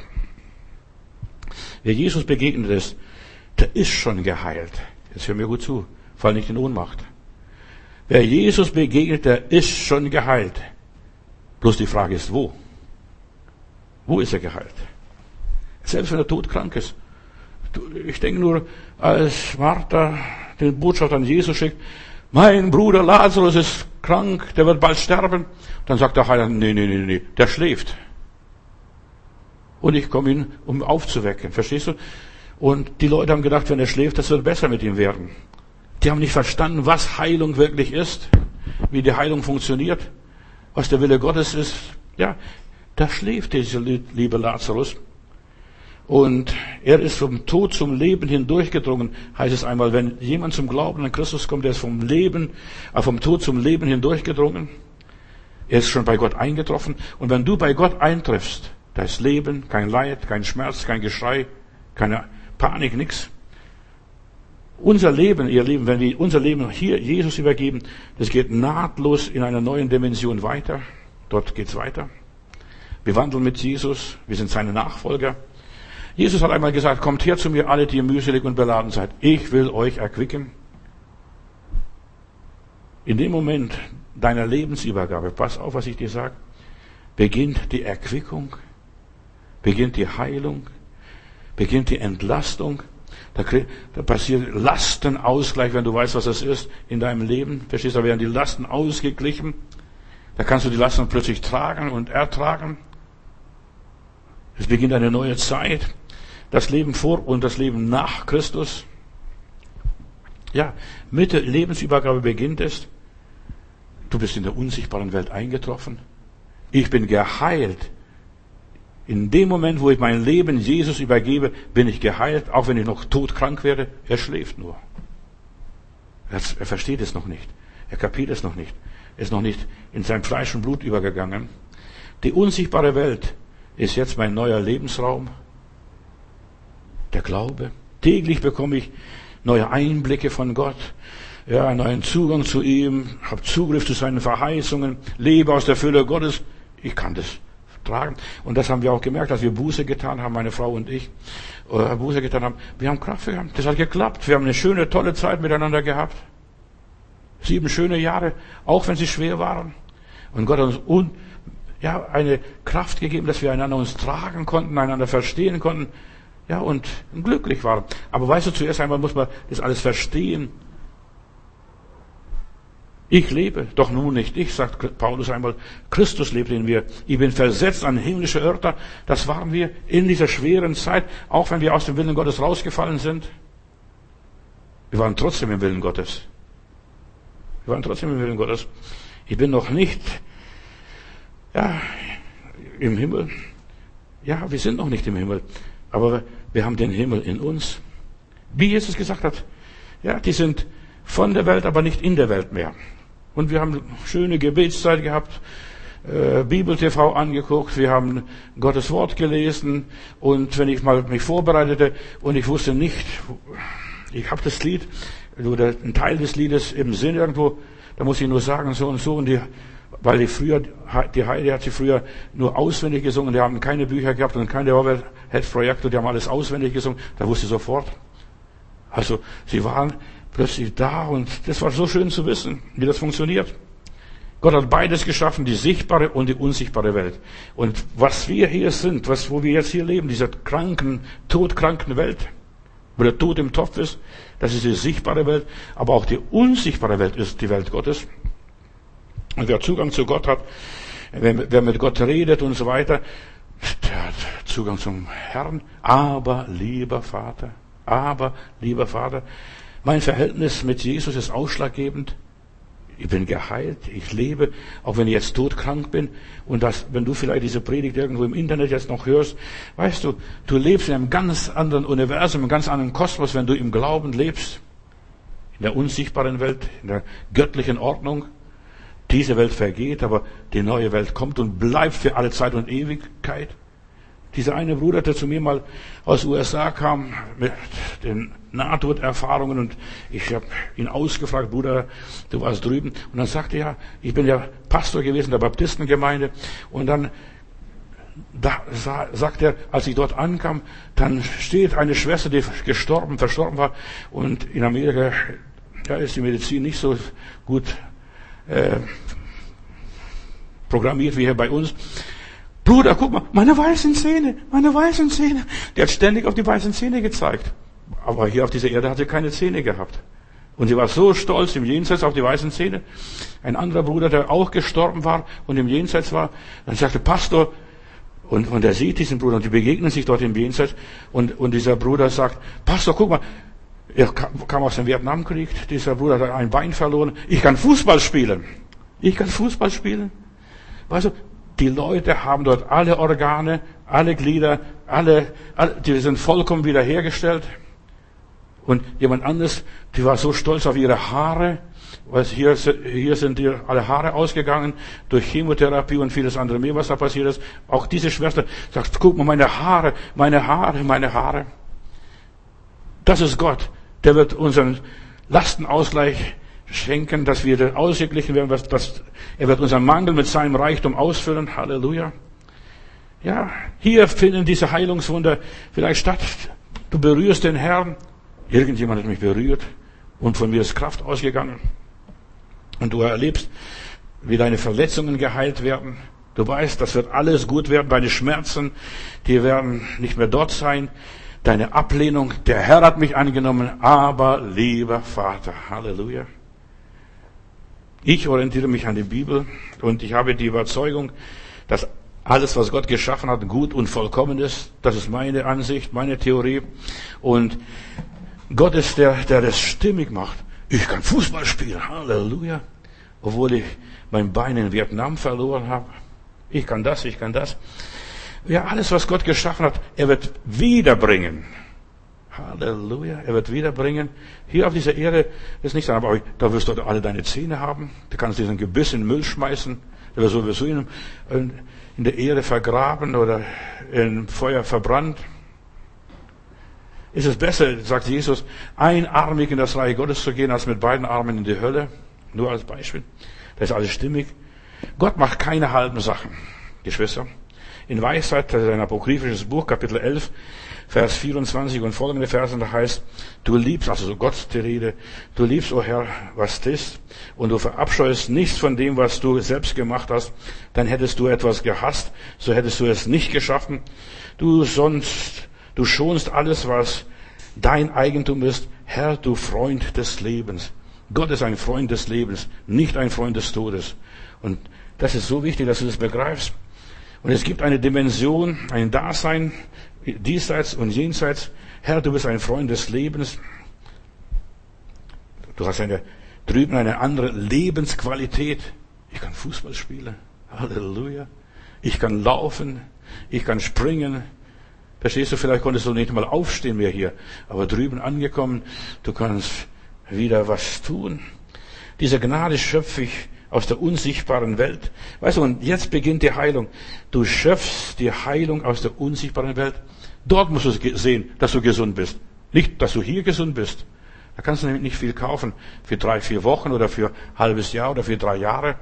Wer Jesus begegnet ist, der ist schon geheilt. Jetzt hör mir gut zu. Fall nicht in Ohnmacht. Wer Jesus begegnet, der ist schon geheilt. Bloß die Frage ist, wo? Wo ist er geheilt? Selbst wenn er todkrank ist. Ich denke nur, als Martha den Botschaft an Jesus schickt, mein Bruder Lazarus ist krank, der wird bald sterben. Dann sagt der Heiland, nee, nee, nee, nee, der schläft. Und ich komme ihn, um aufzuwecken. Verstehst du? Und die Leute haben gedacht, wenn er schläft, das wird besser mit ihm werden. Die haben nicht verstanden, was Heilung wirklich ist, wie die Heilung funktioniert, was der Wille Gottes ist. Ja, da schläft dieser liebe Lazarus. Und er ist vom Tod zum Leben hindurchgedrungen, heißt es einmal. Wenn jemand zum Glauben an Christus kommt, der ist vom Leben, äh, vom Tod zum Leben hindurchgedrungen. Er ist schon bei Gott eingetroffen. Und wenn du bei Gott eintriffst, da ist Leben, kein Leid, kein Schmerz, kein Geschrei, keine Panik, nichts. Unser Leben, ihr Lieben, wenn wir unser Leben hier Jesus übergeben, das geht nahtlos in einer neuen Dimension weiter. Dort geht's weiter. Wir wandeln mit Jesus, wir sind seine Nachfolger. Jesus hat einmal gesagt, kommt her zu mir alle, die ihr mühselig und beladen seid. Ich will euch erquicken. In dem Moment deiner Lebensübergabe, pass auf, was ich dir sage, beginnt die Erquickung, beginnt die Heilung, beginnt die Entlastung. Da, da passiert Lastenausgleich, wenn du weißt, was das ist in deinem Leben. Verstehst du, da werden die Lasten ausgeglichen. Da kannst du die Lasten plötzlich tragen und ertragen. Es beginnt eine neue Zeit. Das Leben vor und das Leben nach Christus. Ja, mit der Lebensübergabe beginnt es. Du bist in der unsichtbaren Welt eingetroffen. Ich bin geheilt. In dem Moment, wo ich mein Leben Jesus übergebe, bin ich geheilt, auch wenn ich noch todkrank wäre. Er schläft nur. Er, er versteht es noch nicht. Er kapiert es noch nicht. Er ist noch nicht in sein Fleisch und Blut übergegangen. Die unsichtbare Welt ist jetzt mein neuer Lebensraum der Glaube. Täglich bekomme ich neue Einblicke von Gott, ja, einen neuen Zugang zu ihm, habe Zugriff zu seinen Verheißungen, lebe aus der Fülle Gottes. Ich kann das tragen. Und das haben wir auch gemerkt, als wir Buße getan haben, meine Frau und ich, äh, Buße getan haben. Wir haben Kraft gehabt. Das hat geklappt. Wir haben eine schöne, tolle Zeit miteinander gehabt. Sieben schöne Jahre, auch wenn sie schwer waren. Und Gott hat uns un, ja, eine Kraft gegeben, dass wir einander uns tragen konnten, einander verstehen konnten ja, und glücklich waren. Aber weißt du, zuerst einmal muss man das alles verstehen. Ich lebe, doch nun nicht ich, sagt Paulus einmal. Christus lebt in mir. Ich bin versetzt an himmlische Örter. Das waren wir in dieser schweren Zeit, auch wenn wir aus dem Willen Gottes rausgefallen sind. Wir waren trotzdem im Willen Gottes. Wir waren trotzdem im Willen Gottes. Ich bin noch nicht, ja, im Himmel. Ja, wir sind noch nicht im Himmel. Aber wir haben den Himmel in uns. Wie Jesus gesagt hat, ja, die sind von der Welt, aber nicht in der Welt mehr. Und wir haben schöne Gebetszeit gehabt, äh, Bibel TV angeguckt, wir haben Gottes Wort gelesen und wenn ich mal mich vorbereitete und ich wusste nicht, ich habe das Lied oder einen Teil des Liedes im Sinn irgendwo, da muss ich nur sagen so und so und die weil die früher, die Heide hat sie früher nur auswendig gesungen, die haben keine Bücher gehabt und keine Overhead-Projekte, die haben alles auswendig gesungen, da wusste sie sofort. Also, sie waren plötzlich da und das war so schön zu wissen, wie das funktioniert. Gott hat beides geschaffen, die sichtbare und die unsichtbare Welt. Und was wir hier sind, was, wo wir jetzt hier leben, dieser kranken, todkranken Welt, wo der Tod im Topf ist, das ist die sichtbare Welt, aber auch die unsichtbare Welt ist die Welt Gottes. Und wer Zugang zu Gott hat, wer mit Gott redet und so weiter, der hat Zugang zum Herrn. Aber, lieber Vater, aber, lieber Vater, mein Verhältnis mit Jesus ist ausschlaggebend. Ich bin geheilt, ich lebe, auch wenn ich jetzt todkrank bin. Und das, wenn du vielleicht diese Predigt irgendwo im Internet jetzt noch hörst, weißt du, du lebst in einem ganz anderen Universum, einem ganz anderen Kosmos, wenn du im Glauben lebst. In der unsichtbaren Welt, in der göttlichen Ordnung. Diese Welt vergeht, aber die neue Welt kommt und bleibt für alle Zeit und Ewigkeit. Dieser eine Bruder, der zu mir mal aus USA kam mit den Nahtoderfahrungen und ich habe ihn ausgefragt, Bruder, du warst drüben. Und dann sagte er, ich bin ja Pastor gewesen der Baptistengemeinde. Und dann da sagt er, als ich dort ankam, dann steht eine Schwester, die gestorben, verstorben war. Und in Amerika ja, ist die Medizin nicht so gut äh, programmiert wie hier bei uns. Bruder, guck mal, meine weißen Zähne, meine weißen Zähne. Der hat ständig auf die weißen Zähne gezeigt. Aber hier auf dieser Erde hat er keine Zähne gehabt. Und sie war so stolz im Jenseits auf die weißen Zähne. Ein anderer Bruder, der auch gestorben war und im Jenseits war, dann sagte Pastor, und, und er sieht diesen Bruder und die begegnen sich dort im Jenseits und, und dieser Bruder sagt, Pastor, guck mal, er kam aus dem Vietnamkrieg, dieser Bruder hat ein Bein verloren, ich kann Fußball spielen. Ich kann Fußball spielen. Weißt du, die Leute haben dort alle Organe, alle Glieder, alle, alle die sind vollkommen wiederhergestellt. Und jemand anderes, die war so stolz auf ihre Haare, weil hier, hier sind ihr alle Haare ausgegangen durch Chemotherapie und vieles andere mehr, was da passiert ist. Auch diese Schwester sagt, guck mal, meine Haare, meine Haare, meine Haare. Das ist Gott. Der wird unseren Lastenausgleich schenken, dass wir ausgeglichen werden, dass, er wird unseren Mangel mit seinem Reichtum ausfüllen. Halleluja. Ja, hier finden diese Heilungswunder vielleicht statt. Du berührst den Herrn. Irgendjemand hat mich berührt und von mir ist Kraft ausgegangen. Und du erlebst, wie deine Verletzungen geheilt werden. Du weißt, das wird alles gut werden. Deine Schmerzen, die werden nicht mehr dort sein. Deine Ablehnung, der Herr hat mich angenommen, aber lieber Vater, Halleluja. Ich orientiere mich an die Bibel und ich habe die Überzeugung, dass alles, was Gott geschaffen hat, gut und vollkommen ist. Das ist meine Ansicht, meine Theorie. Und Gott ist der, der das stimmig macht. Ich kann Fußball spielen, Halleluja. Obwohl ich mein Bein in Vietnam verloren habe. Ich kann das, ich kann das. Ja, alles, was Gott geschaffen hat, er wird wiederbringen. Halleluja. Er wird wiederbringen. Hier auf dieser Erde ist nichts, aber da wirst du alle deine Zähne haben. Du kannst diesen Gebiss in den Müll schmeißen. Der wird sowieso in, in der Erde vergraben oder im Feuer verbrannt. Ist es besser, sagt Jesus, einarmig in das Reich Gottes zu gehen, als mit beiden Armen in die Hölle? Nur als Beispiel. Das ist alles stimmig. Gott macht keine halben Sachen, Geschwister. In Weisheit, das ist ein apokryphisches Buch, Kapitel 11, Vers 24 und folgende Verse, da heißt, du liebst, also so Gott die Rede, du liebst, o oh Herr, was ist, und du verabscheust nichts von dem, was du selbst gemacht hast, dann hättest du etwas gehasst, so hättest du es nicht geschaffen. Du sonst, du schonst alles, was dein Eigentum ist, Herr, du Freund des Lebens. Gott ist ein Freund des Lebens, nicht ein Freund des Todes. Und das ist so wichtig, dass du das begreifst. Und es gibt eine Dimension, ein Dasein, diesseits und jenseits. Herr, du bist ein Freund des Lebens. Du hast eine, drüben eine andere Lebensqualität. Ich kann Fußball spielen. Halleluja. Ich kann laufen. Ich kann springen. Verstehst du, vielleicht konntest du nicht mal aufstehen mehr hier. Aber drüben angekommen, du kannst wieder was tun. Diese Gnade schöpfe ich aus der unsichtbaren Welt. Weißt du, und jetzt beginnt die Heilung. Du schöpfst die Heilung aus der unsichtbaren Welt. Dort musst du sehen, dass du gesund bist. Nicht, dass du hier gesund bist. Da kannst du nämlich nicht viel kaufen. Für drei, vier Wochen oder für ein halbes Jahr oder für drei Jahre.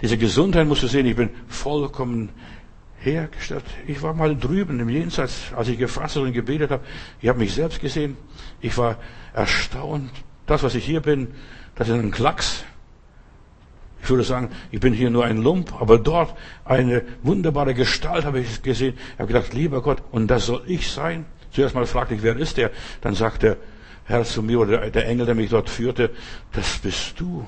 Diese Gesundheit musst du sehen. Ich bin vollkommen hergestellt. Ich war mal drüben im Jenseits, als ich gefasst und gebetet habe. Ich habe mich selbst gesehen. Ich war erstaunt. Das, was ich hier bin, das ist ein Klacks. Ich würde sagen, ich bin hier nur ein Lump, aber dort eine wunderbare Gestalt habe ich gesehen. Ich habe gedacht, lieber Gott, und das soll ich sein? Zuerst mal fragte ich, wer ist der? Dann sagt der Herr zu mir, oder der Engel, der mich dort führte, das bist du.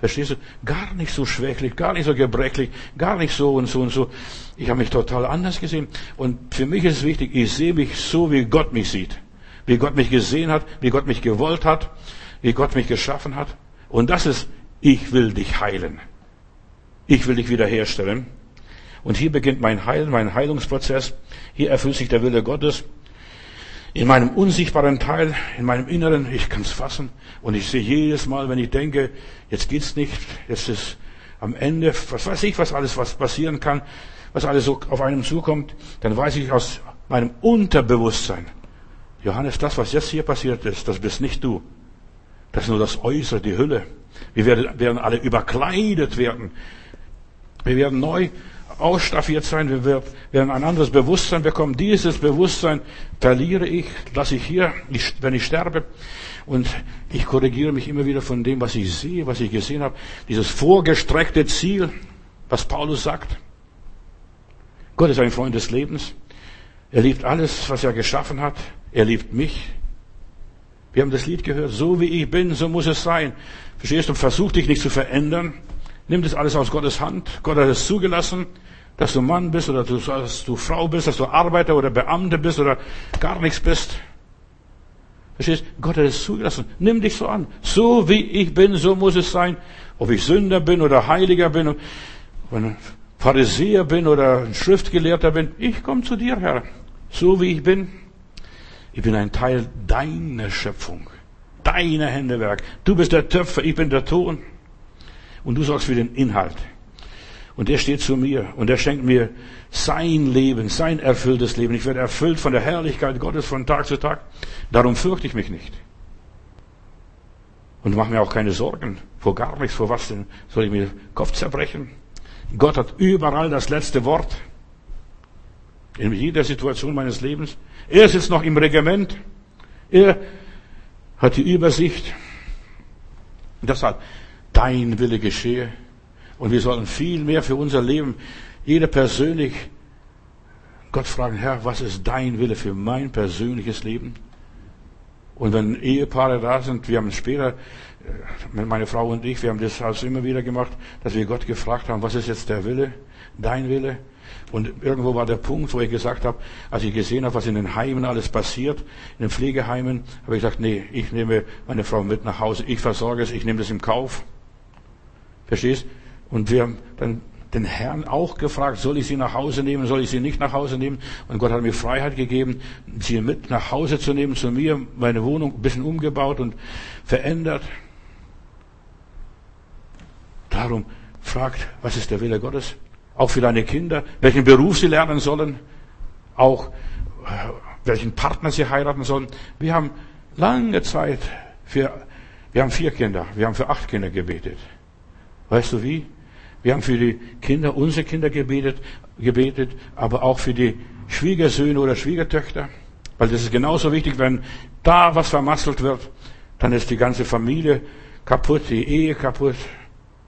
Verstehst du? Gar nicht so schwächlich, gar nicht so gebrechlich, gar nicht so und so und so. Ich habe mich total anders gesehen. Und für mich ist es wichtig, ich sehe mich so, wie Gott mich sieht. Wie Gott mich gesehen hat, wie Gott mich gewollt hat, wie Gott mich geschaffen hat. Und das ist ich will dich heilen. Ich will dich wiederherstellen. Und hier beginnt mein Heil, mein Heilungsprozess. Hier erfüllt sich der Wille Gottes. In meinem unsichtbaren Teil, in meinem Inneren, ich kann es fassen. Und ich sehe jedes Mal, wenn ich denke, jetzt geht's nicht, jetzt ist am Ende, was weiß ich, was alles, was passieren kann, was alles so auf einem zukommt, dann weiß ich aus meinem Unterbewusstsein, Johannes, das, was jetzt hier passiert ist, das bist nicht du. Das ist nur das Äußere, die Hülle. Wir werden, alle überkleidet werden. Wir werden neu ausstaffiert sein. Wir werden ein anderes Bewusstsein bekommen. Dieses Bewusstsein verliere ich, lasse ich hier, wenn ich sterbe. Und ich korrigiere mich immer wieder von dem, was ich sehe, was ich gesehen habe. Dieses vorgestreckte Ziel, was Paulus sagt. Gott ist ein Freund des Lebens. Er liebt alles, was er geschaffen hat. Er liebt mich. Wir haben das Lied gehört, so wie ich bin, so muss es sein. Verstehst du? Versuch dich nicht zu verändern. Nimm das alles aus Gottes Hand. Gott hat es zugelassen, dass du Mann bist oder dass du Frau bist, dass du Arbeiter oder Beamte bist oder gar nichts bist. Verstehst? Gott hat es zugelassen. Nimm dich so an. So wie ich bin, so muss es sein. Ob ich Sünder bin oder Heiliger bin, ob ein Pharisäer bin oder ein Schriftgelehrter bin. Ich komme zu dir, Herr. So wie ich bin. Ich bin ein Teil deiner Schöpfung. Deiner Händewerk. Du bist der Töpfer, ich bin der Ton. Und du sorgst für den Inhalt. Und er steht zu mir und er schenkt mir sein Leben, sein erfülltes Leben. Ich werde erfüllt von der Herrlichkeit Gottes von Tag zu Tag. Darum fürchte ich mich nicht. Und mache mir auch keine Sorgen vor gar nichts. Vor was denn soll ich mir den Kopf zerbrechen? Gott hat überall das letzte Wort. In jeder Situation meines Lebens. Er sitzt noch im Regiment. Er hat die Übersicht. Deshalb, dein Wille geschehe und wir sollen viel mehr für unser Leben, jeder persönlich, Gott fragen, Herr, was ist dein Wille für mein persönliches Leben? Und wenn Ehepaare da sind, wir haben später, äh, meine Frau und ich, wir haben das also immer wieder gemacht, dass wir Gott gefragt haben, was ist jetzt der Wille, dein Wille? Und irgendwo war der Punkt, wo ich gesagt habe, als ich gesehen habe, was in den Heimen alles passiert, in den Pflegeheimen, habe ich gesagt, nee, ich nehme meine Frau mit nach Hause, ich versorge es, ich nehme das im Kauf. Verstehst? Und wir haben dann den Herrn auch gefragt, soll ich sie nach Hause nehmen, soll ich sie nicht nach Hause nehmen? Und Gott hat mir Freiheit gegeben, sie mit nach Hause zu nehmen, zu mir, meine Wohnung ein bisschen umgebaut und verändert. Darum fragt, was ist der Wille Gottes? Auch für deine Kinder, welchen Beruf sie lernen sollen, auch äh, welchen Partner sie heiraten sollen. Wir haben lange Zeit für, wir haben vier Kinder, wir haben für acht Kinder gebetet. Weißt du wie? Wir haben für die Kinder, unsere Kinder gebetet, gebetet, aber auch für die Schwiegersöhne oder Schwiegertöchter. Weil das ist genauso wichtig, wenn da was vermasselt wird, dann ist die ganze Familie kaputt, die Ehe kaputt.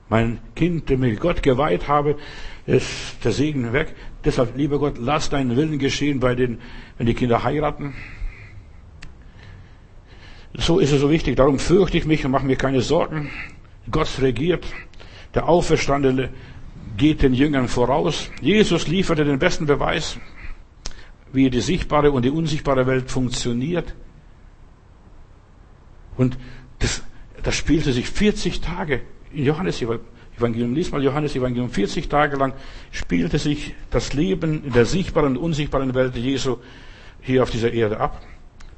Mein Kind, dem ich Gott geweiht habe, ist der Segen weg. Deshalb, lieber Gott, lass deinen Willen geschehen bei den, wenn die Kinder heiraten. So ist es so wichtig. Darum fürchte ich mich und mache mir keine Sorgen. Gott regiert. Der Auferstandene geht den Jüngern voraus. Jesus lieferte den besten Beweis, wie die sichtbare und die unsichtbare Welt funktioniert. Und das, das spielte sich 40 Tage in Johannes Evangelium. Lies mal Johannes Evangelium. 40 Tage lang spielte sich das Leben in der sichtbaren und unsichtbaren Welt Jesu hier auf dieser Erde ab.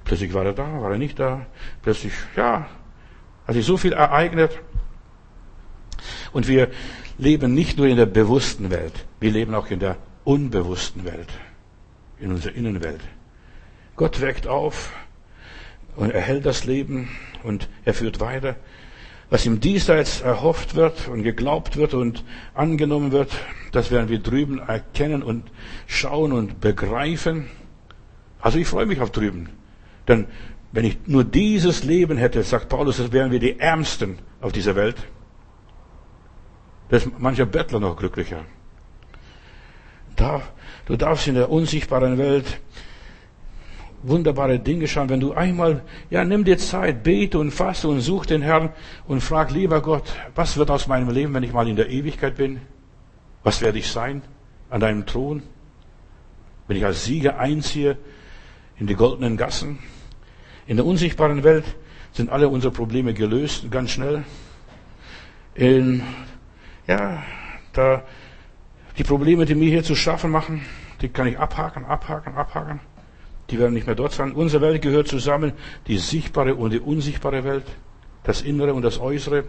Plötzlich war er da, war er nicht da. Plötzlich, ja, hat sich so viel ereignet. Und wir leben nicht nur in der bewussten Welt, wir leben auch in der unbewussten Welt, in unserer Innenwelt. Gott weckt auf und erhält das Leben und er führt weiter. Was im Diesseits erhofft wird und geglaubt wird und angenommen wird, das werden wir drüben erkennen und schauen und begreifen. Also ich freue mich auf drüben. Denn wenn ich nur dieses Leben hätte, sagt Paulus, das wären wir die Ärmsten auf dieser Welt. Da ist mancher Bettler noch glücklicher. Du darfst in der unsichtbaren Welt wunderbare Dinge schauen. Wenn du einmal, ja, nimm dir Zeit, bete und faste und such den Herrn und frag, lieber Gott, was wird aus meinem Leben, wenn ich mal in der Ewigkeit bin? Was werde ich sein an deinem Thron? Wenn ich als Sieger einziehe in die goldenen Gassen? In der unsichtbaren Welt sind alle unsere Probleme gelöst, ganz schnell. In ja, da, die Probleme, die mir hier zu schaffen machen, die kann ich abhaken, abhaken, abhaken. Die werden nicht mehr dort sein. Unsere Welt gehört zusammen, die sichtbare und die unsichtbare Welt, das Innere und das Äußere.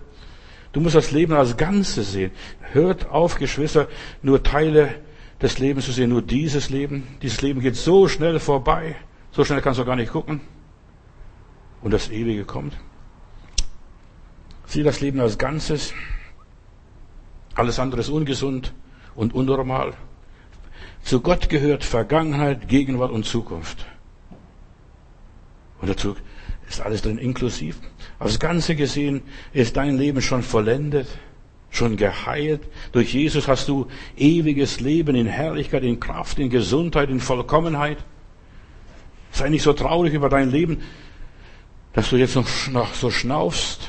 Du musst das Leben als Ganzes sehen. Hört auf, Geschwister, nur Teile des Lebens zu sehen, nur dieses Leben. Dieses Leben geht so schnell vorbei. So schnell kannst du gar nicht gucken. Und das Ewige kommt. Sieh das Leben als Ganzes. Alles andere ist ungesund und unnormal. Zu Gott gehört Vergangenheit, Gegenwart und Zukunft. Und dazu ist alles drin inklusiv. Aufs Ganze gesehen ist dein Leben schon vollendet, schon geheilt. Durch Jesus hast du ewiges Leben in Herrlichkeit, in Kraft, in Gesundheit, in Vollkommenheit. Sei nicht so traurig über dein Leben. dass du jetzt noch so schnaufst,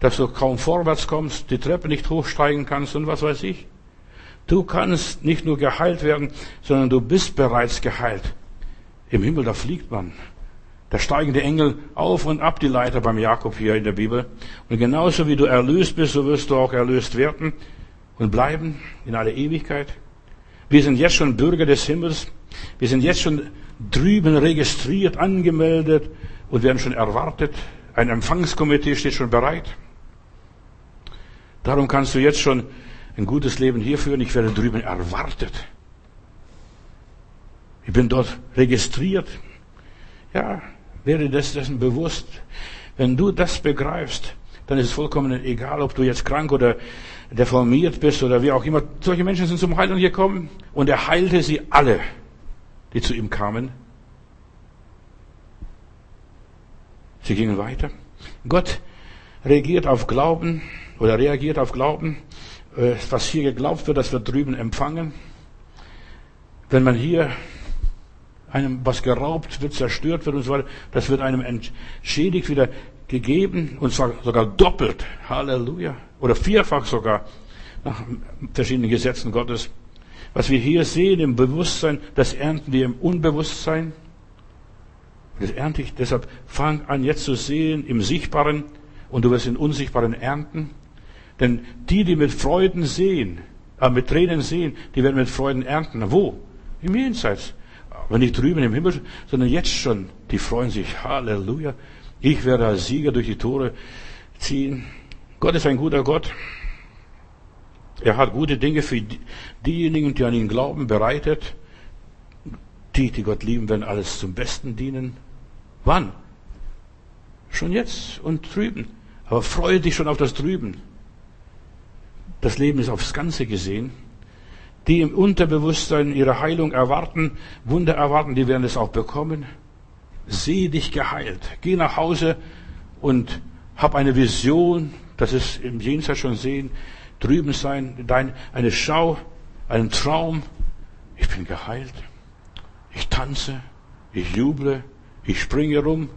dass du kaum vorwärts kommst, die Treppe nicht hochsteigen kannst und was weiß ich. Du kannst nicht nur geheilt werden, sondern du bist bereits geheilt. Im Himmel, da fliegt man. Da steigen die Engel auf und ab die Leiter beim Jakob hier in der Bibel. Und genauso wie du erlöst bist, so wirst du auch erlöst werden und bleiben in alle Ewigkeit. Wir sind jetzt schon Bürger des Himmels. Wir sind jetzt schon drüben registriert, angemeldet und werden schon erwartet. Ein Empfangskomitee steht schon bereit. Darum kannst du jetzt schon ein gutes Leben hier führen. Ich werde drüben erwartet. Ich bin dort registriert. Ja, werde das dessen bewusst. Wenn du das begreifst, dann ist es vollkommen egal, ob du jetzt krank oder deformiert bist oder wie auch immer. Solche Menschen sind zum Heilung gekommen und er heilte sie alle, die zu ihm kamen. Sie gingen weiter. Gott reagiert auf Glauben oder reagiert auf Glauben. Äh, was hier geglaubt wird, das wird drüben empfangen. Wenn man hier einem was geraubt wird, zerstört wird und so weiter, das wird einem entschädigt wieder gegeben und zwar sogar doppelt. Halleluja. Oder vierfach sogar nach verschiedenen Gesetzen Gottes. Was wir hier sehen im Bewusstsein, das ernten wir im Unbewusstsein. Das ernte ich. Deshalb fang an jetzt zu sehen im Sichtbaren und du wirst in Unsichtbaren ernten. Denn die, die mit Freuden sehen, äh, mit Tränen sehen, die werden mit Freuden ernten. Wo? Im Jenseits. Aber nicht drüben im Himmel, sondern jetzt schon. Die freuen sich. Halleluja. Ich werde als Sieger durch die Tore ziehen. Gott ist ein guter Gott. Er hat gute Dinge für diejenigen, die an ihn glauben, bereitet. Die, die Gott lieben, werden alles zum Besten dienen. Wann? Schon jetzt und drüben. Aber freue dich schon auf das Drüben. Das Leben ist aufs Ganze gesehen die im Unterbewusstsein ihre Heilung erwarten, Wunder erwarten, die werden es auch bekommen. Seh dich geheilt. Geh nach Hause und hab eine Vision, das ist im Jenseits schon sehen, drüben sein, dein, eine Schau, einen Traum. Ich bin geheilt. Ich tanze, ich juble, ich springe rum.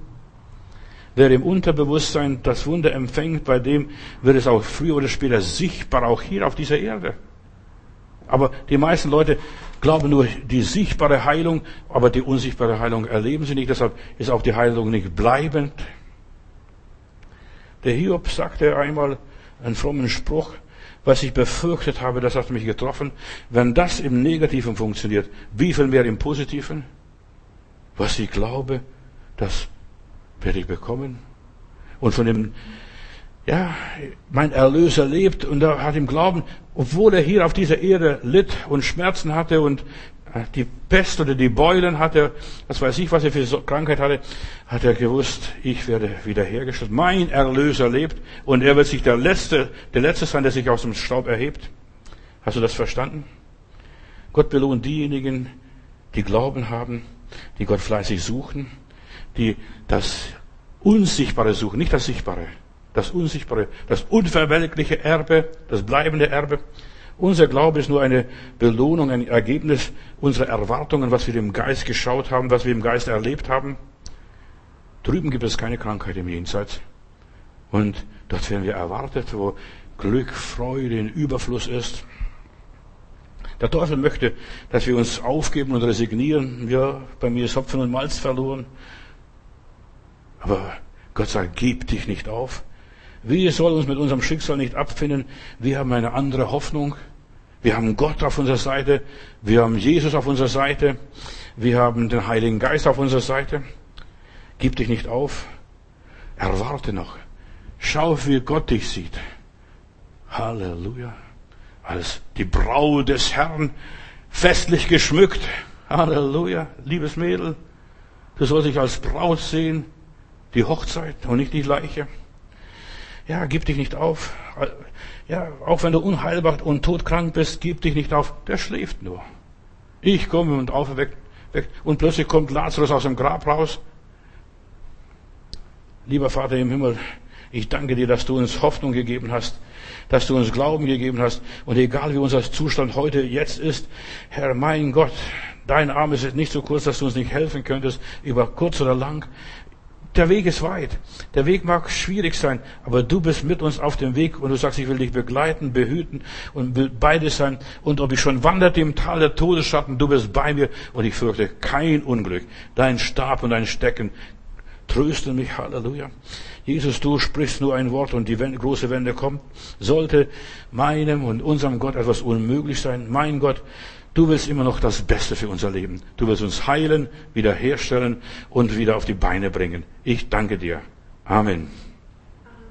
Wer im Unterbewusstsein das Wunder empfängt, bei dem wird es auch früher oder später sichtbar, auch hier auf dieser Erde. Aber die meisten Leute glauben nur die sichtbare Heilung, aber die unsichtbare Heilung erleben sie nicht. Deshalb ist auch die Heilung nicht bleibend. Der Hiob sagte einmal einen frommen Spruch, was ich befürchtet habe, das hat mich getroffen. Wenn das im Negativen funktioniert, wie viel mehr im Positiven? Was ich glaube, das werde ich bekommen. Und von dem ja, mein Erlöser lebt und er hat im Glauben, obwohl er hier auf dieser Erde litt und Schmerzen hatte und äh, die Pest oder die Beulen hatte, was weiß ich, was er für Krankheit hatte, hat er gewusst, ich werde wiederhergestellt. Mein Erlöser lebt und er wird sich der Letzte, der Letzte sein, der sich aus dem Staub erhebt. Hast du das verstanden? Gott belohnt diejenigen, die Glauben haben, die Gott fleißig suchen, die das Unsichtbare suchen, nicht das Sichtbare das Unsichtbare, das unverwelkliche Erbe, das bleibende Erbe. Unser Glaube ist nur eine Belohnung, ein Ergebnis unserer Erwartungen, was wir im Geist geschaut haben, was wir im Geist erlebt haben. Drüben gibt es keine Krankheit im Jenseits. Und dort werden wir erwartet, wo Glück, Freude in Überfluss ist. Der Teufel möchte, dass wir uns aufgeben und resignieren. Ja, bei mir ist Hopfen und Malz verloren. Aber Gott sagt, gib dich nicht auf. Wir sollen uns mit unserem Schicksal nicht abfinden. Wir haben eine andere Hoffnung. Wir haben Gott auf unserer Seite. Wir haben Jesus auf unserer Seite. Wir haben den Heiligen Geist auf unserer Seite. Gib dich nicht auf. Erwarte noch. Schau, wie Gott dich sieht. Halleluja. Als die Braut des Herrn festlich geschmückt. Halleluja. Liebes Mädel, du sollst dich als Braut sehen. Die Hochzeit und nicht die Leiche. Ja, gib dich nicht auf. Ja, auch wenn du unheilbar und todkrank bist, gib dich nicht auf. Der schläft nur. Ich komme und auferweckt, weg. Und plötzlich kommt Lazarus aus dem Grab raus. Lieber Vater im Himmel, ich danke dir, dass du uns Hoffnung gegeben hast, dass du uns Glauben gegeben hast. Und egal wie unser Zustand heute jetzt ist, Herr, mein Gott, dein Arm ist nicht so kurz, dass du uns nicht helfen könntest, über kurz oder lang der Weg ist weit. Der Weg mag schwierig sein, aber du bist mit uns auf dem Weg und du sagst, ich will dich begleiten, behüten und will bei dir sein. Und ob ich schon wanderte im Tal der Todesschatten, du bist bei mir und ich fürchte kein Unglück. Dein Stab und dein Stecken trösten mich. Halleluja. Jesus, du sprichst nur ein Wort und die große Wende kommt. Sollte meinem und unserem Gott etwas unmöglich sein? Mein Gott, Du willst immer noch das Beste für unser Leben. Du willst uns heilen, wiederherstellen und wieder auf die Beine bringen. Ich danke dir. Amen.